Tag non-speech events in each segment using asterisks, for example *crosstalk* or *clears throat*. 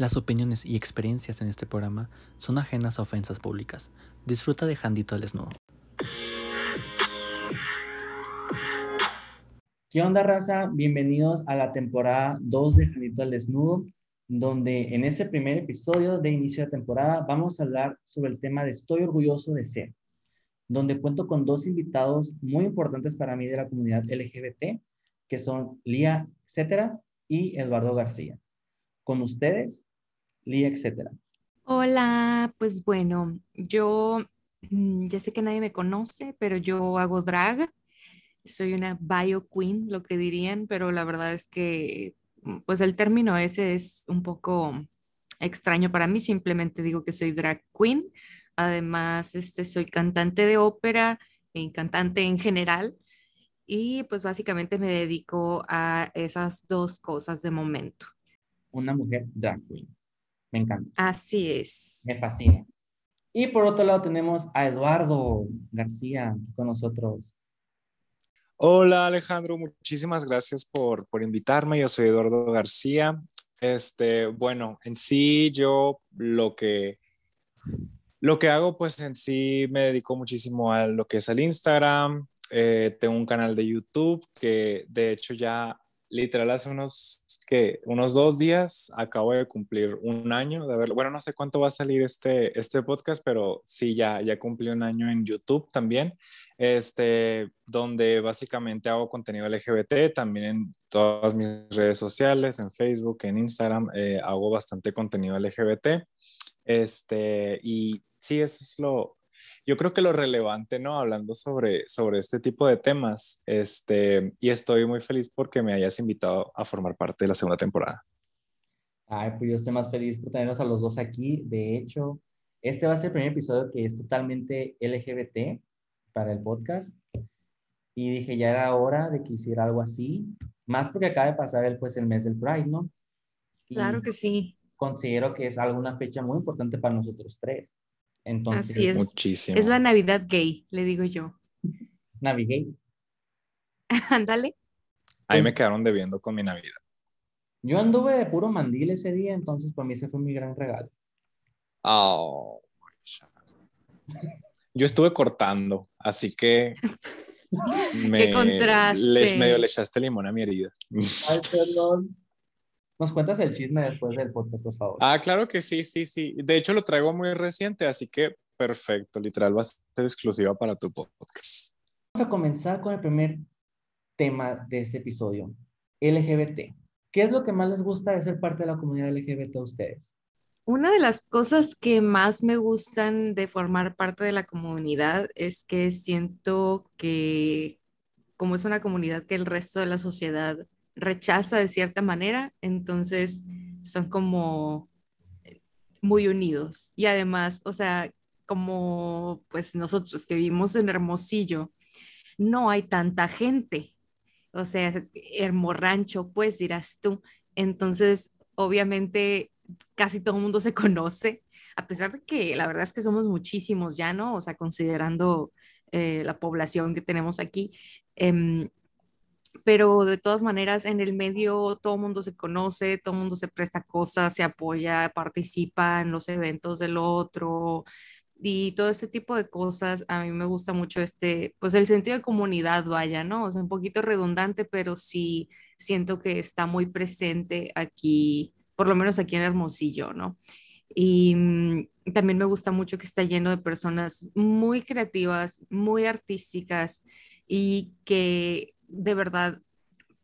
Las opiniones y experiencias en este programa son ajenas a ofensas públicas. Disfruta de Jandito al Desnudo. ¿Qué onda, raza? Bienvenidos a la temporada 2 de Jandito al Desnudo, donde en este primer episodio de inicio de temporada vamos a hablar sobre el tema de Estoy orgulloso de ser, donde cuento con dos invitados muy importantes para mí de la comunidad LGBT, que son Lía, etcétera, y Eduardo García. Con ustedes, Lía, etcétera. Hola, pues bueno, yo mm, ya sé que nadie me conoce, pero yo hago drag. Soy una bio queen, lo que dirían, pero la verdad es que mm, pues el término ese es un poco extraño para mí, simplemente digo que soy drag queen. Además, este, soy cantante de ópera y cantante en general. Y pues básicamente me dedico a esas dos cosas de momento. Una mujer drag queen. Me encanta. Así es. Me fascina. Y por otro lado tenemos a Eduardo García con nosotros. Hola Alejandro, muchísimas gracias por, por invitarme. Yo soy Eduardo García. Este, bueno, en sí yo lo que lo que hago pues en sí me dedico muchísimo a lo que es el Instagram. Eh, tengo un canal de YouTube que de hecho ya literal hace unos, que unos dos días acabo de cumplir un año de. Bueno, no sé cuánto va a salir este, este podcast, pero sí, ya, ya cumplí un año en YouTube también, este, donde básicamente hago contenido LGBT, también en todas mis redes sociales, en Facebook, en Instagram, eh, hago bastante contenido LGBT. Este, y sí, eso es lo, yo creo que lo relevante, ¿no? Hablando sobre, sobre este tipo de temas, este, y estoy muy feliz porque me hayas invitado a formar parte de la segunda temporada. Ay, pues yo estoy más feliz por tenerlos a los dos aquí. De hecho, este va a ser el primer episodio que es totalmente LGBT para el podcast. Y dije, ya era hora de que hiciera algo así. Más porque acaba de pasar el, pues, el mes del Pride, ¿no? claro que sí. Considero que es alguna fecha muy importante para nosotros tres. Entonces, Así es. Muchísimo. Es la Navidad gay, le digo yo. Navigate. *laughs* Ándale. Ahí me quedaron debiendo con mi Navidad. Yo anduve de puro mandil ese día, entonces para mí ese fue mi gran regalo. Oh, *laughs* yo estuve cortando, así que *laughs* me, Qué contraste. le- medio le echaste limón a mi herida. Ay, perdón. ¿Nos cuentas el chisme después del podcast, por favor? Ah, claro que sí, sí, sí. De hecho, lo traigo muy reciente, así que perfecto. Literal va a ser exclusiva para tu podcast. Vamos a comenzar con el primer tema de este episodio, LGBT. ¿Qué es lo que más les gusta de ser parte de la comunidad LGBT a ustedes? Una de las cosas que más me gustan de formar parte de la comunidad es que siento que como es una comunidad que el resto de la sociedad rechaza de cierta manera, entonces son como muy unidos. Y además, o sea, como pues nosotros que vivimos en Hermosillo, no hay tanta gente. O sea, Hermorrancho, pues dirás tú. Entonces, obviamente, casi todo el mundo se *laughs* conoce, a pesar de que la verdad es que somos muchísimos ya, ¿no? O sea, considerando eh, la población que tenemos aquí. Em, pero de todas maneras, en el medio todo el mundo se conoce, todo el mundo se presta cosas, se apoya, participa en los eventos del otro y todo ese tipo de cosas. A mí me gusta mucho este, pues el sentido de comunidad, vaya, ¿no? O sea, un poquito redundante, pero sí siento que está muy presente aquí, por lo menos aquí en Hermosillo, ¿no? Y mm, también me gusta mucho que está lleno de personas muy creativas, muy artísticas y que de verdad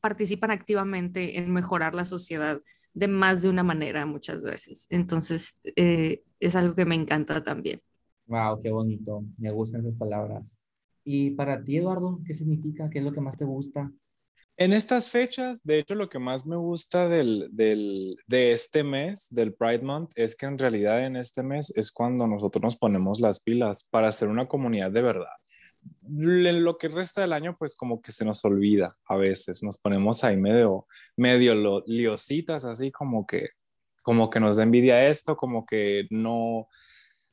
participan activamente en mejorar la sociedad de más de una manera muchas veces. Entonces, eh, es algo que me encanta también. Wow, qué bonito. Me gustan esas palabras. Y para ti, Eduardo, ¿qué significa? ¿Qué es lo que más te gusta? En estas fechas, de hecho, lo que más me gusta del, del, de este mes, del Pride Month, es que en realidad en este mes es cuando nosotros nos ponemos las pilas para hacer una comunidad de verdad. En lo que resta del año, pues como que se nos olvida a veces, nos ponemos ahí medio, medio liositas, así como que, como que nos da envidia esto, como que no,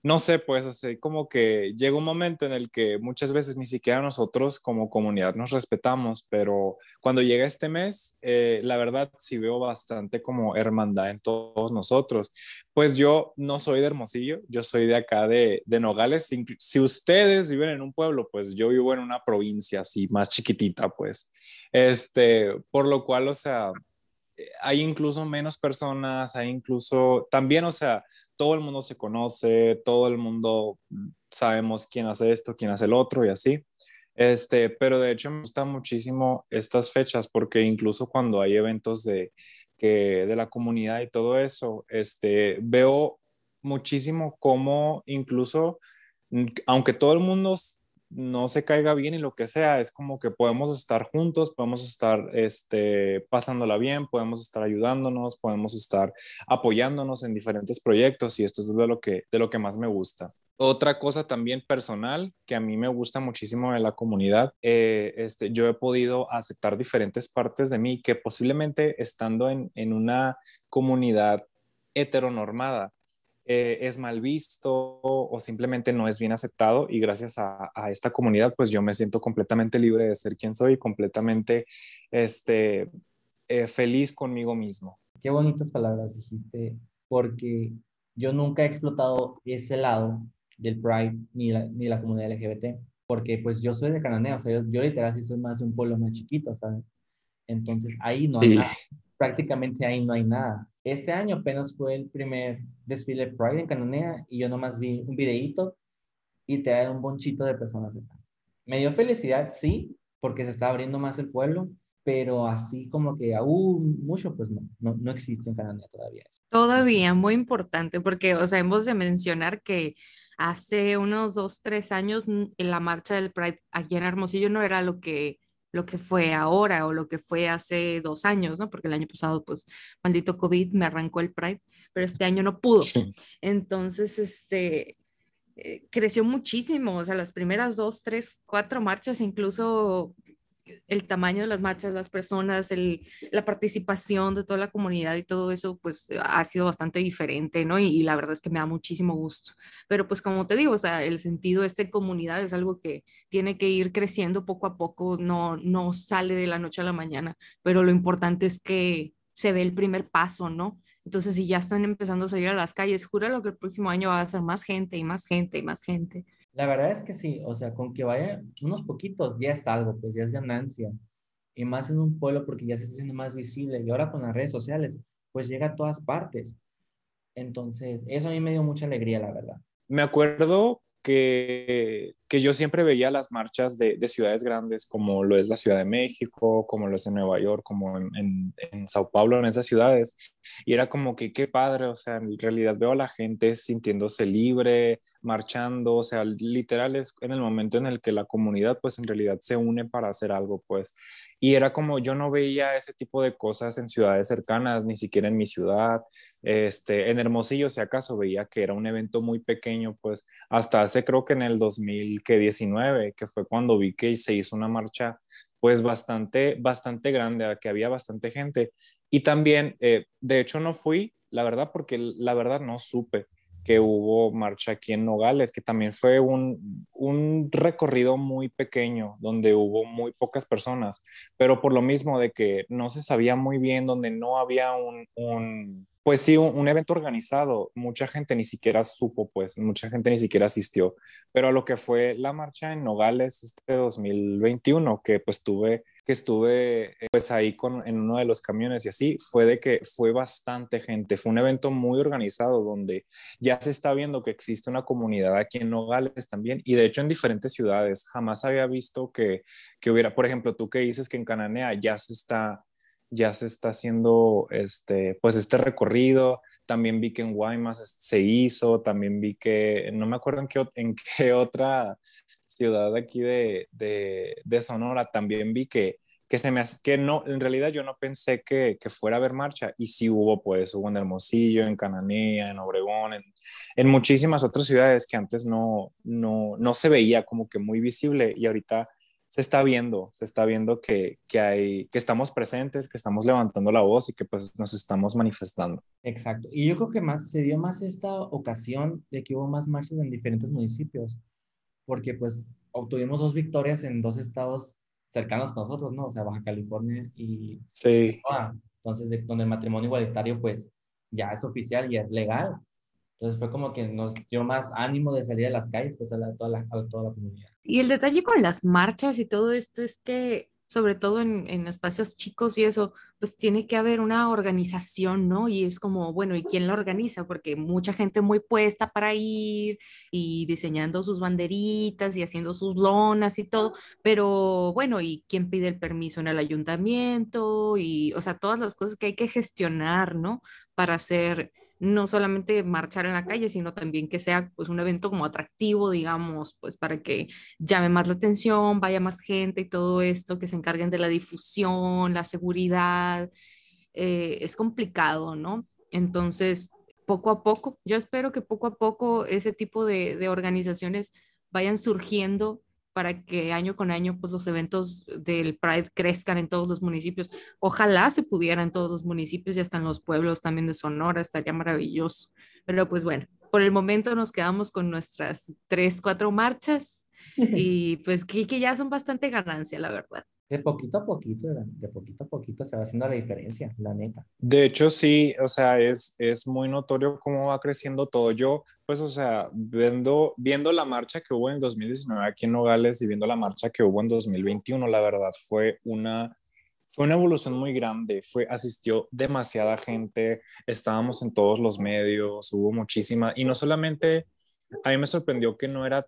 no sé, pues así como que llega un momento en el que muchas veces ni siquiera nosotros como comunidad nos respetamos, pero cuando llega este mes, eh, la verdad sí veo bastante como hermandad en todos nosotros. Pues yo no soy de Hermosillo, yo soy de acá de, de Nogales. Si ustedes viven en un pueblo, pues yo vivo en una provincia así más chiquitita, pues. Este, por lo cual, o sea, hay incluso menos personas, hay incluso también, o sea, todo el mundo se conoce, todo el mundo sabemos quién hace esto, quién hace el otro y así. Este, pero de hecho me gustan muchísimo estas fechas porque incluso cuando hay eventos de, que, de la comunidad y todo eso, este, veo muchísimo cómo incluso, aunque todo el mundo no se caiga bien y lo que sea, es como que podemos estar juntos, podemos estar este, pasándola bien, podemos estar ayudándonos, podemos estar apoyándonos en diferentes proyectos y esto es de lo que, de lo que más me gusta. Otra cosa también personal que a mí me gusta muchísimo de la comunidad, eh, este, yo he podido aceptar diferentes partes de mí que posiblemente estando en, en una comunidad heteronormada, eh, es mal visto o simplemente no es bien aceptado y gracias a, esta comunidad pues yo me siento completamente libre de ser quien soy y completamente este, eh, feliz conmigo mismo. Qué bonitas palabras dijiste porque yo nunca he explotado ese lado del Pride ni la, ni la comunidad LGBT porque pues yo soy de Cananea, o sea, yo, literal sí soy más de un pueblo más chiquito, ¿sabes? Entonces ahí no hay nada, prácticamente ahí no hay nada. Este año apenas fue el primer desfile Pride en Cananea y yo nomás vi un videíto y te da un bonchito de personas Me dio felicidad, sí, porque se está abriendo más el pueblo, pero así como que aún mucho, pues no, no, no existe en Cananea todavía. Todavía, muy importante, porque, o sea, hemos de mencionar que hace unos dos, tres años en la marcha del Pride aquí en Hermosillo no era lo que lo que fue ahora o lo que fue hace dos años, ¿no? Porque el año pasado, pues, maldito COVID me arrancó el Pride, pero este año no pudo. Entonces, este, eh, creció muchísimo, o sea, las primeras dos, tres, cuatro marchas, incluso el tamaño de las marchas, las personas, el, la participación de toda la comunidad y todo eso, pues ha sido bastante diferente, ¿no? Y, la verdad es que me da muchísimo gusto. Pero pues como te digo, o sea, el sentido de esta comunidad es algo que tiene que ir creciendo poco a poco, no, no sale de la noche a la mañana, pero lo importante es que se dé el primer paso, ¿no? Entonces, si ya están empezando a salir a las calles, júralo que el próximo año va a ser más gente y más gente y más gente. La verdad es que sí, o sea, con que vaya unos poquitos ya es algo, pues ya es ganancia. Y más en un pueblo porque ya se está haciendo más visible. Y ahora con las redes sociales, pues llega a todas partes. Entonces, eso a mí me dio mucha alegría, la verdad. Me acuerdo que, que yo siempre veía las marchas de, de, ciudades grandes como lo es la Ciudad de México, como lo es en Nueva York, como en, en, en, Sao Paulo, en esas ciudades. Y era como que qué padre, o sea, en realidad veo a la gente sintiéndose libre, marchando, o sea, literal es en el momento en el que la comunidad pues en realidad se une para hacer algo, pues. Y era como yo no veía ese tipo de cosas en ciudades cercanas, ni siquiera en mi ciudad. Este, en Hermosillo, si acaso, veía que era un evento muy pequeño, pues hasta hace creo que en el 2019, que fue cuando vi que se hizo una marcha pues bastante, bastante grande, que había bastante gente. Y también, eh, de hecho, no fui, la verdad, porque la verdad no supe que hubo marcha aquí en Nogales, que también fue un, un, recorrido muy pequeño, donde hubo muy pocas personas, pero por lo mismo de que no se sabía muy bien, donde no había un, un pues sí, un, evento organizado, mucha gente ni siquiera supo, pues, mucha gente ni siquiera asistió, pero a lo que fue la marcha en Nogales este 2021, que pues tuve, que estuve pues ahí con, en uno de los camiones y así, fue de que fue bastante gente, fue un evento muy organizado donde ya se está viendo que existe una comunidad aquí en Nogales también y de hecho en diferentes ciudades, jamás había visto que, que hubiera, por ejemplo, tú que dices que en Cananea ya se está ya se está haciendo este, pues este recorrido. También vi que en Guaymas se hizo, también vi que, no me acuerdo en qué, en qué otra ciudad aquí de, de, de, Sonora, también vi que, que se me que no, en realidad yo no pensé que, que, fuera a haber marcha y sí hubo, pues hubo en Hermosillo, en Cananea, en Obregón, en, en muchísimas otras ciudades que antes no, no, no se veía como que muy visible y ahorita se está viendo, se está viendo que, que, hay, que estamos presentes, que estamos levantando la voz y que pues nos estamos manifestando. Exacto. Y yo creo que más se dio más esta ocasión de que hubo más marchas en diferentes municipios, porque pues obtuvimos dos victorias en dos estados cercanos a nosotros, ¿no? O sea, Baja California y... Sí. Entonces, de, donde el matrimonio igualitario pues ya es oficial y es legal. Entonces fue como que nos dio más ánimo de salir a las calles, pues a, toda, la, a toda la comunidad. Y el detalle con las marchas y todo esto es que, sobre todo en, en, espacios chicos y eso, pues tiene que haber una organización, ¿no? Y es como, bueno, ¿y quién la organiza? Porque mucha gente muy puesta para ir y diseñando sus banderitas y haciendo sus lonas y todo, pero bueno, ¿y quién pide el permiso en el ayuntamiento? Y, o sea, todas las cosas que hay que gestionar, ¿no? Para hacer no solamente marchar en la calle, sino también que sea pues un evento como atractivo, digamos, pues para que llame más la atención, vaya más gente y todo esto, que se encarguen de la difusión, la seguridad. Eh, es complicado, ¿no? Entonces, poco a poco, yo espero que poco a poco ese tipo de, de organizaciones vayan surgiendo para que año con año pues los eventos del Pride crezcan en todos los municipios. Ojalá se pudiera en todos los municipios y hasta en los pueblos también de Sonora, estaría maravilloso. Pero pues bueno, por el momento nos quedamos con nuestras tres, cuatro marchas *laughs* y pues que, que ya son bastante ganancia, la verdad de poquito a poquito, de poquito a poquito se va haciendo la diferencia, la neta. De hecho, sí, o sea, es, es muy notorio cómo va creciendo todo. Yo, pues, o sea, viendo, viendo la marcha que hubo en 2019 aquí en Nogales y viendo la marcha que hubo en 2021, la verdad fue una, fue una evolución muy grande. Fue, asistió demasiada gente, estábamos en todos los medios, hubo muchísima, y no solamente, a mí me sorprendió que no era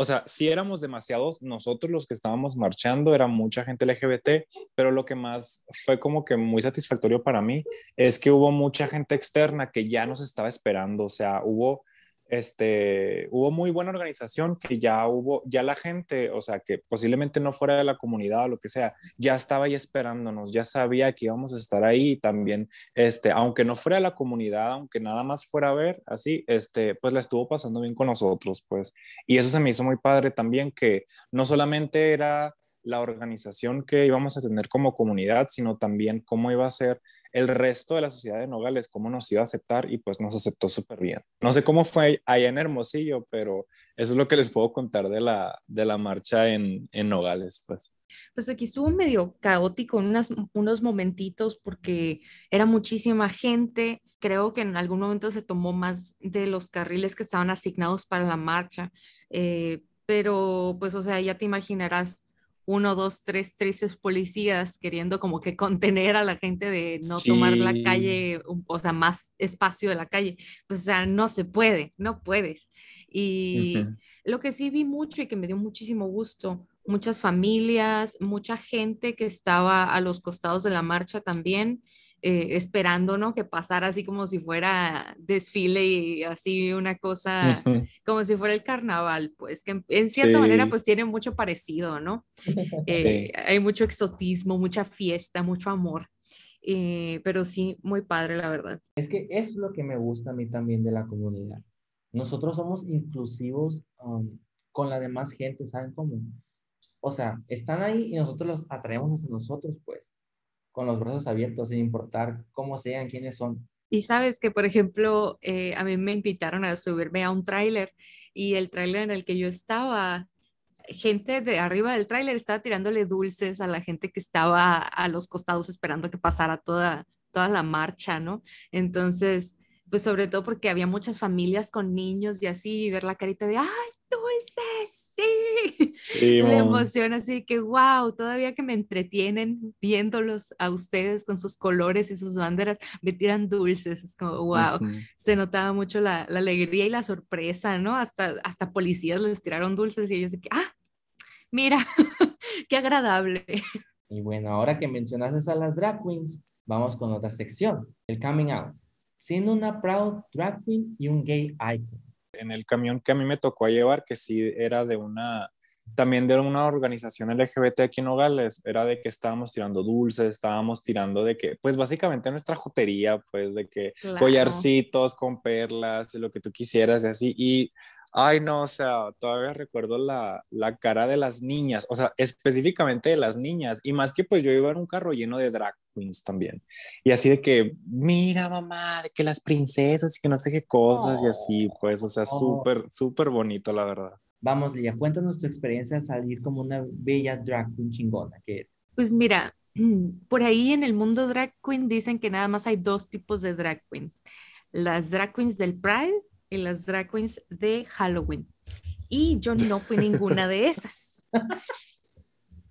o sea, si éramos demasiados, nosotros los que estábamos marchando, era mucha gente LGBT, pero lo que más fue como que muy satisfactorio para mí es que hubo mucha gente externa que ya nos estaba esperando, o sea, hubo este, hubo muy buena organización, que ya hubo, ya la gente, o sea, que posiblemente no fuera de la comunidad o lo que sea, ya estaba ahí esperándonos, ya sabía que íbamos a estar ahí también, este, aunque no fuera de la comunidad, aunque nada más fuera a ver, así, este, pues la estuvo pasando bien con nosotros, pues, y eso se me hizo muy padre también, que no solamente era la organización que íbamos a tener como comunidad, sino también cómo iba a ser el resto de la sociedad de Nogales, cómo nos iba a aceptar y pues nos aceptó súper bien. No sé cómo fue allá en Hermosillo, pero eso es lo que les puedo contar de la, de la marcha en, en Nogales, pues. Pues aquí estuvo medio caótico en unos momentitos porque era muchísima gente. Creo que en algún momento se tomó más de los carriles que estaban asignados para la marcha. Eh, pero pues, o sea, ya te imaginarás uno, dos, tres, tres policías queriendo como que contener a la gente de no tomar la calle, o sea, más espacio de la calle. Pues, o sea, no se puede, no puedes. Y lo que sí vi mucho y que me dio muchísimo gusto, muchas familias, mucha gente que estaba a los costados de la marcha también, eh, esperando, ¿no? Que pasara así como si fuera desfile y así una cosa, como si fuera el carnaval, pues que en, cierta manera pues tiene mucho parecido, ¿no? *laughs* Eh, hay mucho exotismo, mucha fiesta, mucho amor. Eh, pero sí, muy padre, la verdad. Es que es lo que me gusta a mí también de la comunidad. Nosotros somos inclusivos um, con la demás gente, ¿saben cómo? O sea, están ahí y nosotros los atraemos hacia nosotros, pues con los brazos abiertos, sin importar cómo sean, quiénes son. Y sabes que, por ejemplo, eh, a mí me invitaron a subirme a un tráiler y el tráiler en el que yo estaba, gente de arriba del tráiler estaba tirándole dulces a la gente que estaba a los costados esperando que pasara toda, toda la marcha, ¿no? Entonces, pues sobre todo porque había muchas familias con niños y así, y ver la carita de, ¡ay, dulces! Sí. sí la emoción así que, wow, todavía que me entretienen viéndolos a ustedes con sus colores y sus banderas, me tiran dulces. Es como, wow, se notaba mucho la, la, alegría y la sorpresa, ¿no? Hasta, hasta policías les tiraron dulces y ellos de que, ¡ah! Mira, *laughs* qué agradable. Y bueno, ahora que mencionaste a las drag queens, vamos con otra sección, el coming out siendo una proud drag queen y un gay icon. En el camión que a mí me tocó llevar, que sí era de una, también de una organización LGBT aquí en Nogales, era de que estábamos tirando dulces, estábamos tirando de que, pues básicamente nuestra jotería, pues de que collarcitos con perlas, lo que tú quisieras y así. Y, Ay, no, o sea, todavía recuerdo la, la, cara de las niñas, o sea, específicamente de las niñas, y más que pues yo iba en un carro lleno de drag queens también, y así de que, mira mamá, de que las princesas y que no sé qué cosas, y así, pues, o sea, oh. súper, súper bonito, la verdad. Vamos, Lía, cuéntanos tu experiencia al salir como una bella drag queen chingona que eres. Pues mira, *clears throat* por ahí en el mundo drag queen dicen que nada más hay dos tipos de drag queens, las drag queens del Pride y las drag queens de Halloween. Y yo no fui ninguna de esas. *laughs*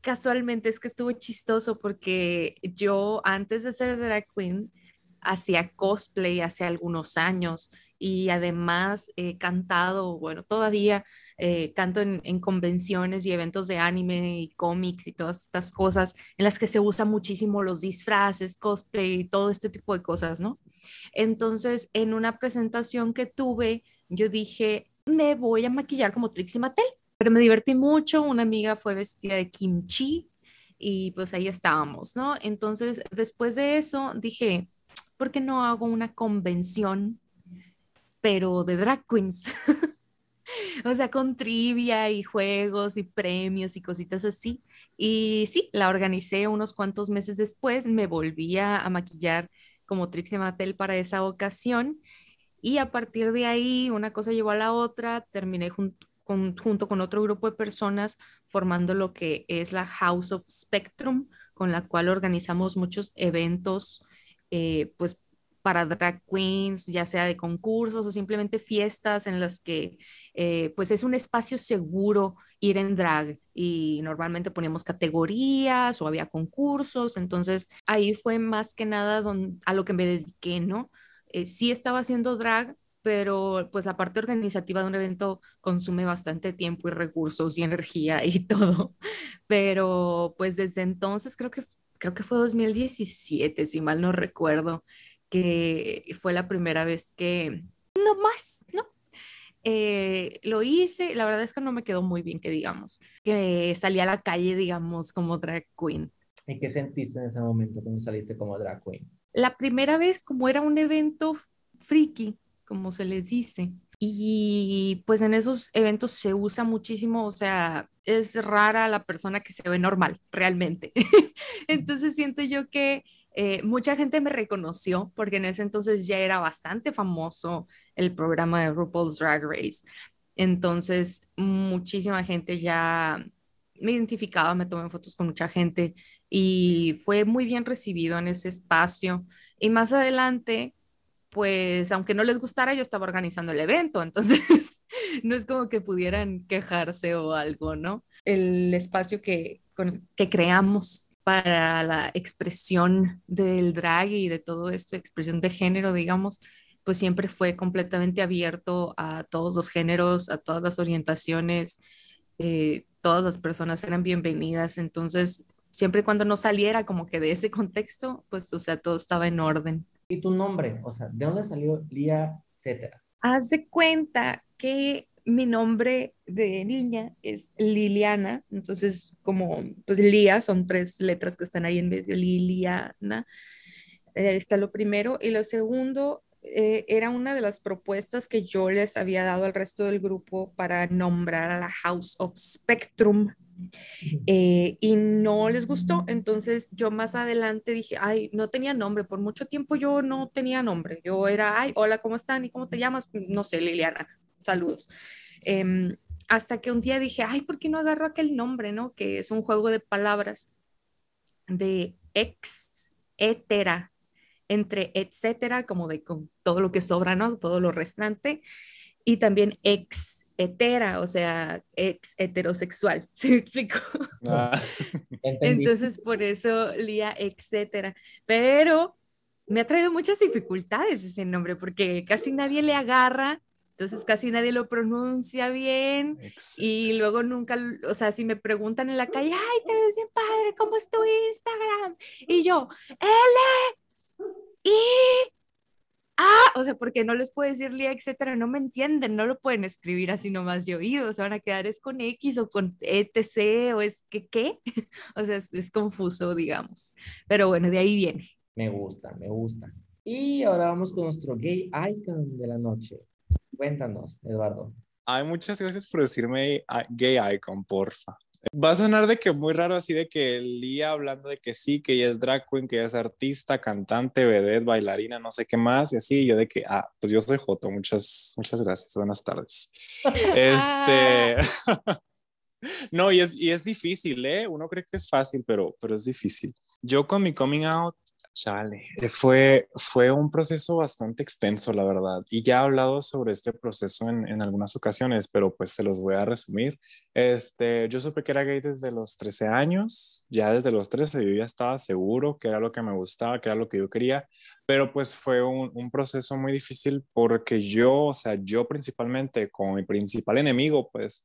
Casualmente es que estuvo chistoso porque yo antes de ser drag queen hacía cosplay hace algunos años y además he cantado, bueno, todavía eh, canto en, en, convenciones y eventos de anime y cómics y todas estas cosas en las que se usan muchísimo los disfraces, cosplay y todo este tipo de cosas, ¿no? Entonces, en una presentación que tuve, yo dije, me voy a maquillar como Trixie Mattel, pero me divertí mucho, una amiga fue vestida de kimchi y pues ahí estábamos, ¿no? Entonces, después de eso, dije, ¿por qué no hago una convención, pero de drag queens? *laughs* o sea, con trivia y juegos y premios y cositas así. Y sí, la organicé unos cuantos meses después, me volví a maquillar como Trixie Mattel para esa ocasión. Y a partir de ahí, una cosa llevó a la otra, terminé junto con otro grupo de personas formando lo que es la House of Spectrum, con la cual organizamos muchos eventos, eh, pues para drag queens, ya sea de concursos o simplemente fiestas en las que eh, pues es un espacio seguro ir en drag. Y normalmente poníamos categorías o había concursos, entonces ahí fue más que nada a lo que me dediqué, ¿no? Eh, sí estaba haciendo drag, pero pues la parte organizativa de un evento consume bastante tiempo y recursos y energía y *laughs* todo, pero pues desde entonces creo que creo que fue 2017, si mal no recuerdo, que fue la primera vez que, no más, ¿no? Eh, lo hice, la verdad es que no me quedó muy bien, que digamos, que salí a la calle, digamos, como drag queen. ¿Y qué sentiste en ese momento cuando saliste como drag queen? La primera vez, como era un evento friki, como se les dice, y pues en esos eventos se usa muchísimo, o sea, es rara la persona que se ve normal, realmente. *laughs* Entonces siento yo que eh, mucha gente me reconoció porque en ese entonces ya era bastante famoso el programa de RuPaul's Drag Race. Entonces, muchísima gente ya me identificaba, me tomé fotos con mucha gente y fue muy bien recibido en ese espacio. Y más adelante, pues, aunque no les gustara, yo estaba organizando el evento, *laughs* entonces no es como que pudieran quejarse o algo, ¿no? El espacio que, que creamos para la expresión del drag y de todo esto, expresión de género, digamos, pues siempre fue completamente abierto a todos los géneros, a todas las orientaciones, eh, todas las personas eran bienvenidas, entonces siempre y cuando no saliera como que de ese contexto, pues o sea, todo estaba en orden. ¿Y tu nombre? O sea, ¿de dónde salió Lía Cetera? Haz de cuenta que mi nombre de niña es Liliana, entonces como pues Lía son tres letras que están ahí en medio, Liliana, eh, está lo primero, y lo segundo eh, era una de las propuestas que yo les había dado al resto del grupo para nombrar a la House of Spectrum. Eh, y no les gustó, entonces yo más adelante dije, ay, no tenía nombre, por mucho tiempo yo no tenía nombre, yo era, ay, hola, ¿cómo están? ¿Y cómo te llamas? No sé, Liliana, saludos. Em, hasta que un día dije, ay, ¿por qué no agarro aquel nombre, no? Que es un juego de palabras de ex, etera, entre etcétera, como de con todo lo que sobra, ¿no? Todo lo restante, y también ex hetera, o sea, ex heterosexual, *laughs* ¿se me explico? Ah. *laughs* Entonces, por eso Lía, etcétera. Pero me ha traído muchas dificultades ese nombre, porque casi nadie le agarra entonces casi nadie lo pronuncia bien y luego nunca, o sea, si me preguntan en la calle, ay, te ves bien padre, ¿cómo es tu Instagram? Y yo, L, I, A, o sea, porque no les puedo decir Lía, etcétera, no me entienden, no lo pueden escribir así nomás de oído, se van a quedar es con X o con ETC o es que qué, *laughs* o sea, es, es confuso, digamos, pero bueno, de ahí viene. Me gusta, me gusta. Y ahora vamos con nuestro gay icon de la noche. Cuéntanos, Eduardo. Hay muchas gracias por decirme gay icon, porfa. Va a sonar de que muy raro así de que Lía hablando de que sí, que ella es drag queen, que ella es artista, cantante, vedette, bailarina, no sé qué más, y así, yo de que, ah, pues yo soy Joto, muchas, muchas gracias, buenas tardes. *laughs* este, *laughs* no, y es, y es difícil, ¿eh? Uno cree que es fácil, pero, pero es difícil. Yo con mi coming out, chale, eh, fue, fue un proceso bastante extenso, la verdad. Y ya he hablado sobre este proceso en, en, algunas ocasiones, pero pues se los voy a resumir. Este, yo supe que era gay desde los 13 años, ya desde los 13 yo ya estaba seguro que era lo que me gustaba, que era lo que yo quería, pero pues fue un, un proceso muy difícil porque yo, o sea, yo principalmente como mi principal enemigo, pues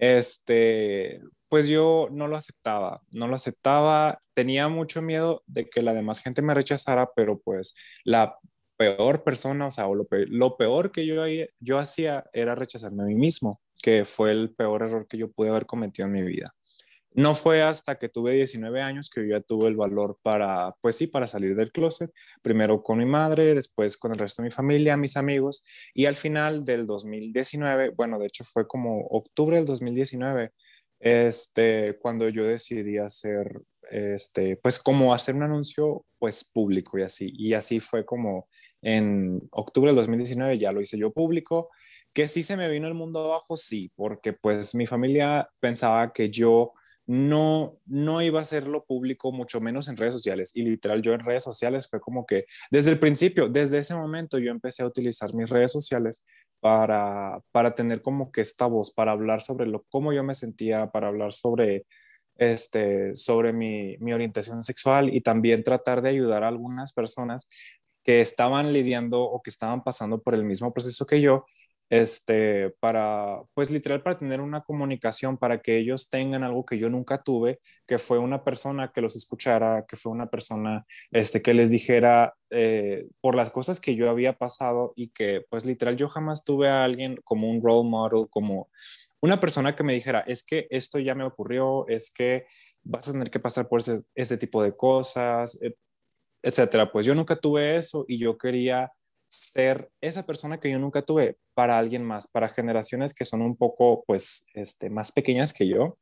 este, pues yo no lo aceptaba, no lo aceptaba, tenía mucho miedo de que la demás gente me rechazara, pero pues la peor persona, o sea, lo, peor, lo peor que yo, yo hacía era rechazarme a mí mismo, que fue el peor error que yo pude haber cometido en mi vida. No fue hasta que tuve 19 años que yo ya tuve el valor para, pues sí, para salir del closet, primero con mi madre, después con el resto de mi familia, mis amigos, y al final del 2019, bueno, de hecho fue como octubre del 2019, este, cuando yo decidí hacer, este, pues como hacer un anuncio, pues público y así, y así fue como en octubre del 2019 ya lo hice yo público, que sí se me vino el mundo abajo, sí, porque pues mi familia pensaba que yo no, no iba a hacerlo público, mucho menos en redes sociales. Y literal, yo en redes sociales fue como que desde el principio, desde ese momento, yo empecé a utilizar mis redes sociales para, para tener como que esta voz, para hablar sobre lo, cómo yo me sentía, para hablar sobre, este, sobre mi, mi orientación sexual y también tratar de ayudar a algunas personas que estaban lidiando o que estaban pasando por el mismo proceso que yo este, para, pues literal, para tener una comunicación, para que ellos tengan algo que yo nunca tuve, que fue una persona que los escuchara, que fue una persona, este, que les dijera eh, por las cosas que yo había pasado y que, pues literal, yo jamás tuve a alguien como un role model, como una persona que me dijera, es que esto ya me ocurrió, es que vas a tener que pasar por ese, este tipo de cosas, etcétera. Pues yo nunca tuve eso y yo quería ser esa persona que yo nunca tuve para alguien más, para generaciones que son un poco, pues, este, más pequeñas que yo.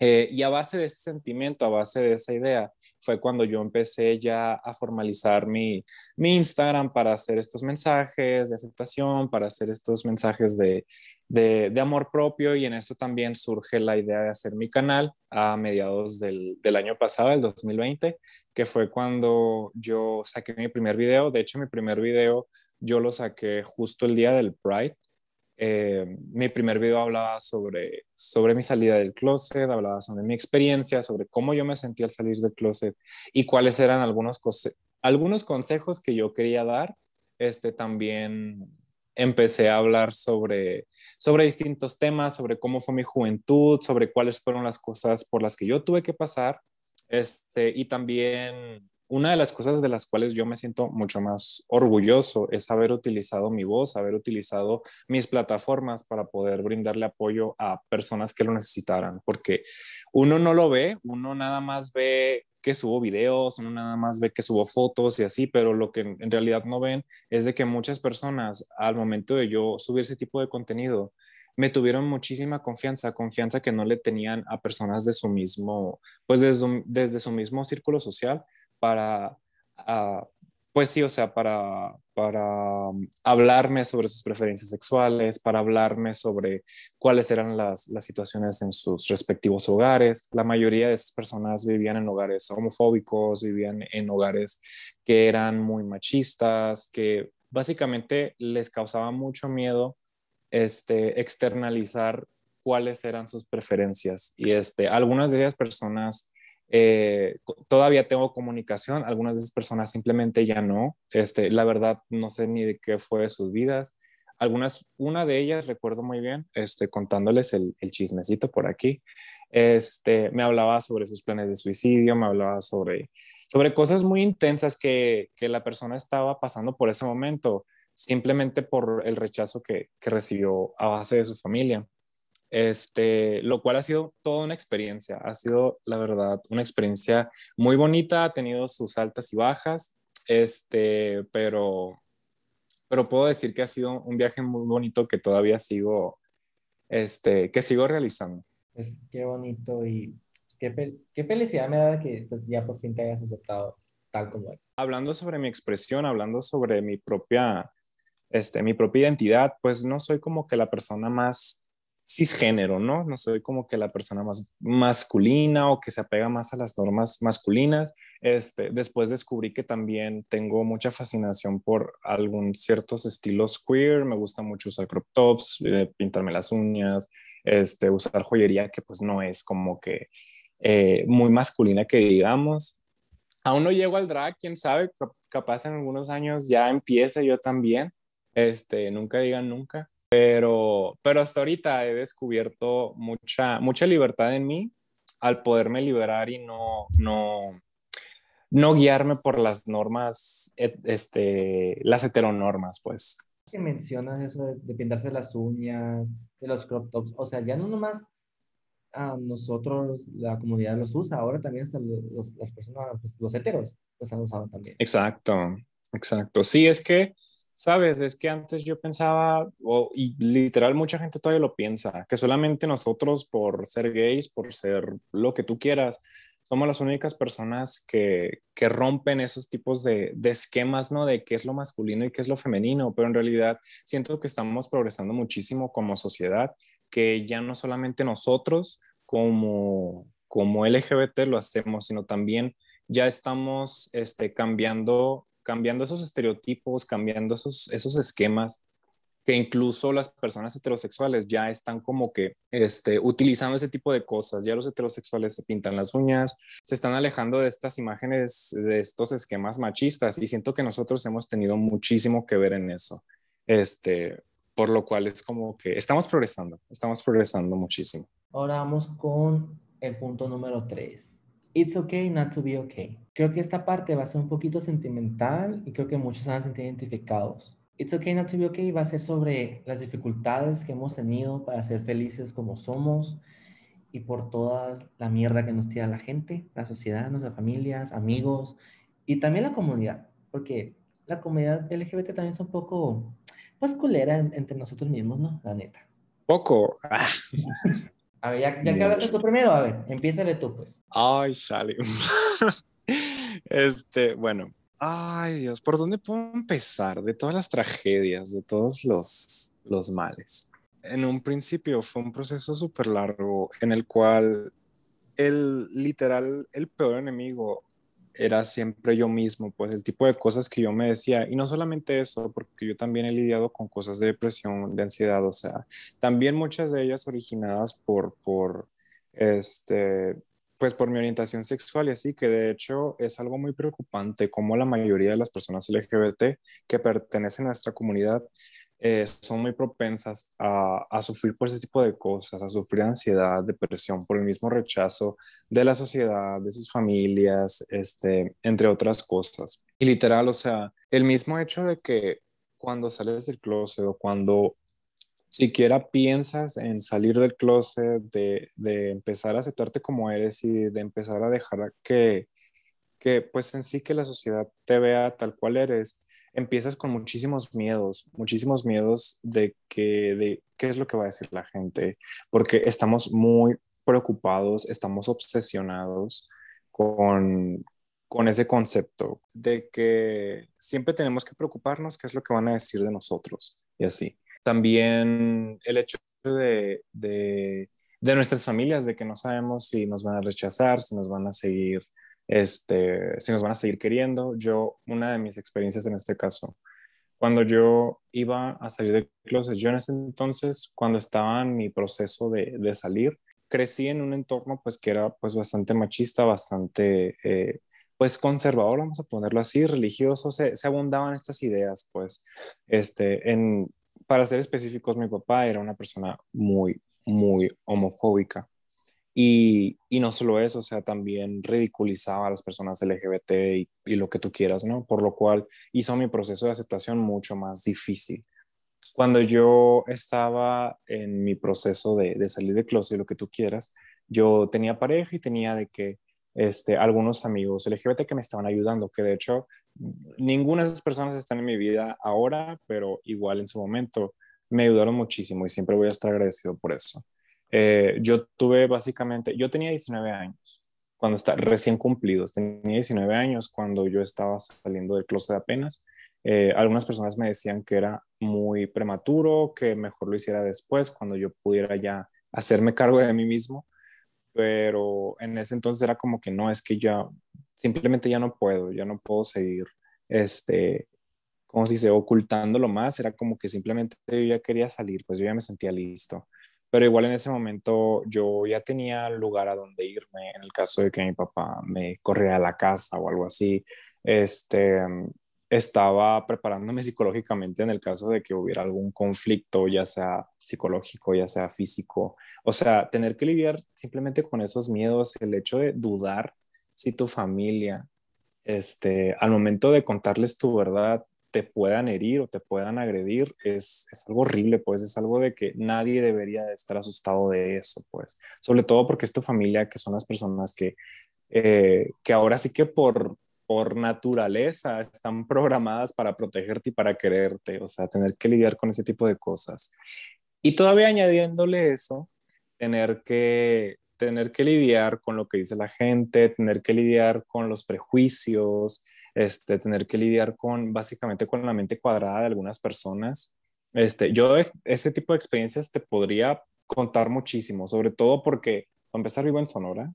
Eh, y a base de ese sentimiento, a base de esa idea, fue cuando yo empecé ya a formalizar mi, mi Instagram para hacer estos mensajes de aceptación, para hacer estos mensajes de, de, de, amor propio y en esto también surge la idea de hacer mi canal a mediados del, del año pasado, el 2020, que fue cuando yo saqué mi primer video. De hecho, mi primer video yo lo saqué justo el día del Pride. Eh, mi primer video hablaba sobre, sobre mi salida del closet, hablaba sobre mi experiencia, sobre cómo yo me sentía al salir del closet y cuáles eran algunos, algunos consejos que yo quería dar. Este, también empecé a hablar sobre, sobre distintos temas, sobre cómo fue mi juventud, sobre cuáles fueron las cosas por las que yo tuve que pasar este, y también una de las cosas de las cuales yo me siento mucho más orgulloso es haber utilizado mi voz, haber utilizado mis plataformas para poder brindarle apoyo a personas que lo necesitaran, porque uno no lo ve, uno nada más ve que subo videos, uno nada más ve que subo fotos y así, pero lo que en realidad no ven es de que muchas personas al momento de yo subir ese tipo de contenido me tuvieron muchísima confianza, confianza que no le tenían a personas de su mismo, pues desde, desde su mismo círculo social para, uh, pues sí, o sea, para, para um, hablarme sobre sus preferencias sexuales, para hablarme sobre cuáles eran las, las situaciones en sus respectivos hogares. La mayoría de esas personas vivían en hogares homofóbicos, vivían en hogares que eran muy machistas, que básicamente les causaba mucho miedo este, externalizar cuáles eran sus preferencias. Y este, algunas de esas personas eh, todavía tengo comunicación, algunas de esas personas simplemente ya no. Este, la verdad, no sé ni de qué fue de sus vidas. Algunas, una de ellas recuerdo muy bien, este, contándoles el, el chismecito por aquí. Este, me hablaba sobre sus planes de suicidio, me hablaba sobre, sobre cosas muy intensas que, que la persona estaba pasando por ese momento simplemente por el rechazo que, recibió a base de su familia. Este, lo cual ha sido toda una experiencia, ha sido la verdad una experiencia muy bonita, ha tenido sus altas y bajas, este, pero, pero puedo decir que ha sido un viaje muy bonito que todavía sigo, este, que sigo realizando. Pues qué bonito y qué, qué felicidad me da que pues, ya por fin te hayas aceptado tal como eres. Hablando sobre mi expresión, hablando sobre mi propia, este, mi propia identidad, pues no soy como que la persona más cisgénero, ¿no? No soy como que la persona más masculina o que se apega más a las normas masculinas. Este, después descubrí que también tengo mucha fascinación por algún ciertos estilos queer, me gusta mucho usar crop tops, eh, pintarme las uñas, este, usar joyería que pues no es como que eh, muy masculina que digamos. Aún no llego al drag, quién sabe, capaz en algunos años ya empiece yo también, este, nunca digan nunca pero, pero hasta ahorita he descubierto mucha, mucha libertad en mí al poderme liberar y no, no, no guiarme por las normas, este, las heteronormas, pues. Que mencionas eso de, pintarse las uñas, de los crop tops, o sea, ya no nomás a nosotros, la comunidad los usa, ahora también hasta los, las personas, pues, los heteros los han usado también. Exacto, exacto. Sí, es que Sabes, es que antes yo pensaba, y literal mucha gente todavía lo piensa, que solamente nosotros por ser gays, por ser lo que tú quieras, somos las únicas personas que, que rompen esos tipos de, de, esquemas, ¿no? De qué es lo masculino y qué es lo femenino, pero en realidad siento que estamos progresando muchísimo como sociedad, que ya no solamente nosotros como, como LGBT lo hacemos, sino también ya estamos este, cambiando cambiando esos estereotipos, cambiando esos, esos esquemas que incluso las personas heterosexuales ya están como que este, utilizando ese tipo de cosas. Ya los heterosexuales se pintan las uñas, se están alejando de estas imágenes, de estos esquemas machistas y siento que nosotros hemos tenido muchísimo que ver en eso. Este, por lo cual es como que estamos progresando, estamos progresando muchísimo. Ahora vamos con el punto número tres. It's okay not to be okay. Creo que esta parte va a ser un poquito sentimental y creo que muchos se van a sentir identificados. It's okay not to be okay va a ser sobre las dificultades que hemos tenido para ser felices como somos y por toda la mierda que nos tira la gente, la sociedad, nuestras familias, amigos y también la comunidad, porque la comunidad LGBT también es un poco, pues, culera entre nosotros mismos, ¿no? La neta. Poco. Ah. *laughs* A ver, ya, ya que hablaste tú primero, a ver, empiézale tú, pues. Ay, sale. *laughs* este, bueno. Ay, Dios, ¿por dónde puedo empezar? De todas las tragedias, de todos los, los males. En un principio fue un proceso súper largo en el cual el literal, el peor enemigo era siempre yo mismo, pues el tipo de cosas que yo me decía, y no solamente eso, porque yo también he lidiado con cosas de depresión, de ansiedad, o sea, también muchas de ellas originadas por, por, este, pues por mi orientación sexual y así, que de hecho es algo muy preocupante, como la mayoría de las personas LGBT que pertenecen a nuestra comunidad eh, son muy propensas a, sufrir por ese tipo de cosas, a sufrir ansiedad, depresión, por el mismo rechazo de la sociedad, de sus familias, este, entre otras cosas. Y literal, o sea, el mismo hecho de que cuando sales del closet o cuando siquiera piensas en salir del closet, de, de empezar a aceptarte como eres y de empezar a dejar que, que, pues en sí que la sociedad te vea tal cual eres, empiezas con muchísimos miedos, muchísimos miedos de que de qué es lo que va a decir la gente, porque estamos muy preocupados, estamos obsesionados con, con ese concepto de que siempre tenemos que preocuparnos qué es lo que van a decir de nosotros y así. También el hecho de, de, de nuestras familias, de que no sabemos si nos van a rechazar, si nos van a seguir este, si nos van a seguir queriendo. Yo, una de mis experiencias en este caso, cuando yo iba a salir de closet, yo en ese entonces, cuando estaba en mi proceso de, salir, crecí en un entorno pues que era pues bastante machista, bastante eh, pues conservador, vamos a ponerlo así, religioso, se, se, abundaban estas ideas pues, este, en, para ser específicos, mi papá era una persona muy, muy homofóbica. Y, y, no solo eso, o sea, también ridiculizaba a las personas LGBT y, y, lo que tú quieras, ¿no? Por lo cual hizo mi proceso de aceptación mucho más difícil. Cuando yo estaba en mi proceso de, de salir de closet lo que tú quieras, yo tenía pareja y tenía de que este, algunos amigos LGBT que me estaban ayudando, que de hecho ninguna de esas personas están en mi vida ahora, pero igual en su momento me ayudaron muchísimo y siempre voy a estar agradecido por eso. Eh, yo tuve básicamente, yo tenía 19 años cuando está recién cumplidos, tenía 19 años cuando yo estaba saliendo del closet apenas. Eh, algunas personas me decían que era muy prematuro, que mejor lo hiciera después, cuando yo pudiera ya hacerme cargo de mí mismo, pero en ese entonces era como que no, es que ya simplemente ya no puedo, ya no puedo seguir, este, como se ocultándolo más, era como que simplemente yo ya quería salir, pues yo ya me sentía listo. Pero igual en ese momento yo ya tenía lugar a donde irme en el caso de que mi papá me corriera a la casa o algo así. Este, estaba preparándome *laughs* psicológicamente en el caso de que hubiera algún conflicto, ya sea psicológico, ya sea físico. O sea, tener que lidiar simplemente con esos miedos, el hecho de dudar si tu familia, este, al momento de contarles tu verdad, te puedan herir o te puedan agredir, es, es algo horrible, pues es algo de que nadie debería estar asustado de eso, pues. Sobre todo porque es tu familia, que son las personas que, eh, que ahora sí que por, por naturaleza están programadas para protegerte y para quererte, o sea, tener que lidiar con ese tipo de cosas. Y todavía añadiéndole eso, tener que, tener que lidiar con lo que dice la gente, tener que lidiar con los prejuicios, este, tener que lidiar con básicamente con la mente cuadrada de algunas personas. Este, yo ese tipo de experiencias te podría contar muchísimo, sobre todo porque, a empezar, vivo en Sonora,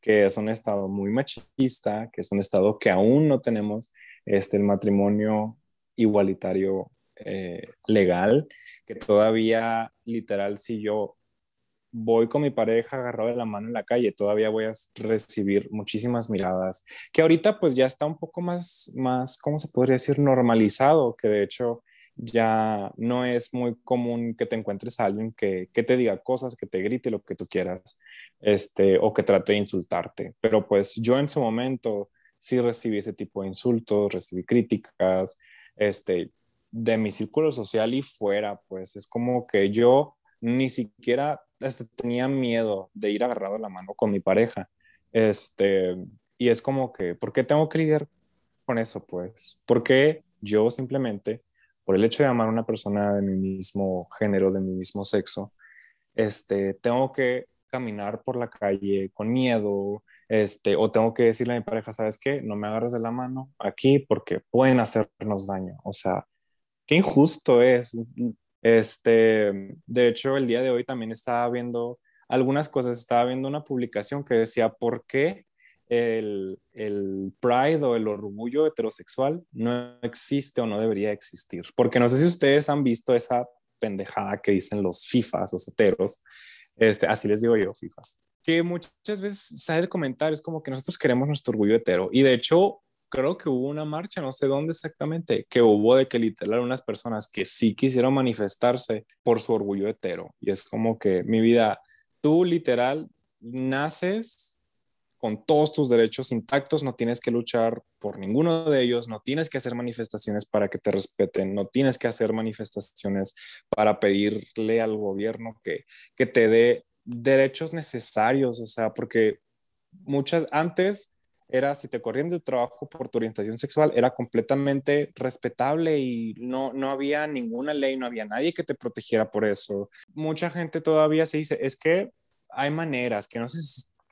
que es un estado muy machista, que es un estado que aún no tenemos este, el matrimonio igualitario eh, legal, que todavía literal si yo voy con mi pareja agarrado de la mano en la calle, todavía voy a recibir muchísimas miradas, que ahorita pues ya está un poco más, más, ¿cómo se podría decir? Normalizado, que de hecho ya no es muy común que te encuentres a alguien que, que te diga cosas, que te grite lo que tú quieras este, o que trate de insultarte. Pero pues yo en su momento sí recibí ese tipo de insultos, recibí críticas, este, de mi círculo social y fuera, pues es como que yo ni siquiera este, tenía miedo de ir agarrado la mano con mi pareja. Este, y es como que, ¿por qué tengo que lidiar con eso? Pues, porque yo simplemente, por el hecho de amar a una persona de mi mismo género, de mi mismo sexo, este, tengo que caminar por la calle con miedo, este, o tengo que decirle a mi pareja, ¿sabes qué? No me agarres de la mano aquí porque pueden hacernos daño. O sea, qué injusto es. Este, de hecho, el día de hoy también estaba viendo algunas cosas, estaba viendo una publicación que decía, ¿por qué el, el pride o el orgullo heterosexual no existe o no debería existir? Porque no sé si ustedes han visto esa pendejada que dicen los FIFAs, los heteros, este, así les digo yo, FIFAs. Que muchas veces sale el comentario, es como que nosotros queremos nuestro orgullo hetero. Y de hecho, creo que hubo una marcha, no sé dónde exactamente, que hubo de que literal unas personas que sí quisieron manifestarse por su orgullo hetero. Y es como que mi vida, tú literal naces con todos tus derechos intactos, no tienes que luchar por ninguno de ellos, no tienes que hacer manifestaciones para que te respeten, no tienes que hacer manifestaciones para pedirle al gobierno que, que te dé derechos necesarios, o sea, porque muchas antes era si te corrían de trabajo por tu orientación sexual, era completamente respetable y no, no había ninguna ley, no había nadie que te protegiera por eso. Mucha gente todavía se dice, es que hay maneras que no se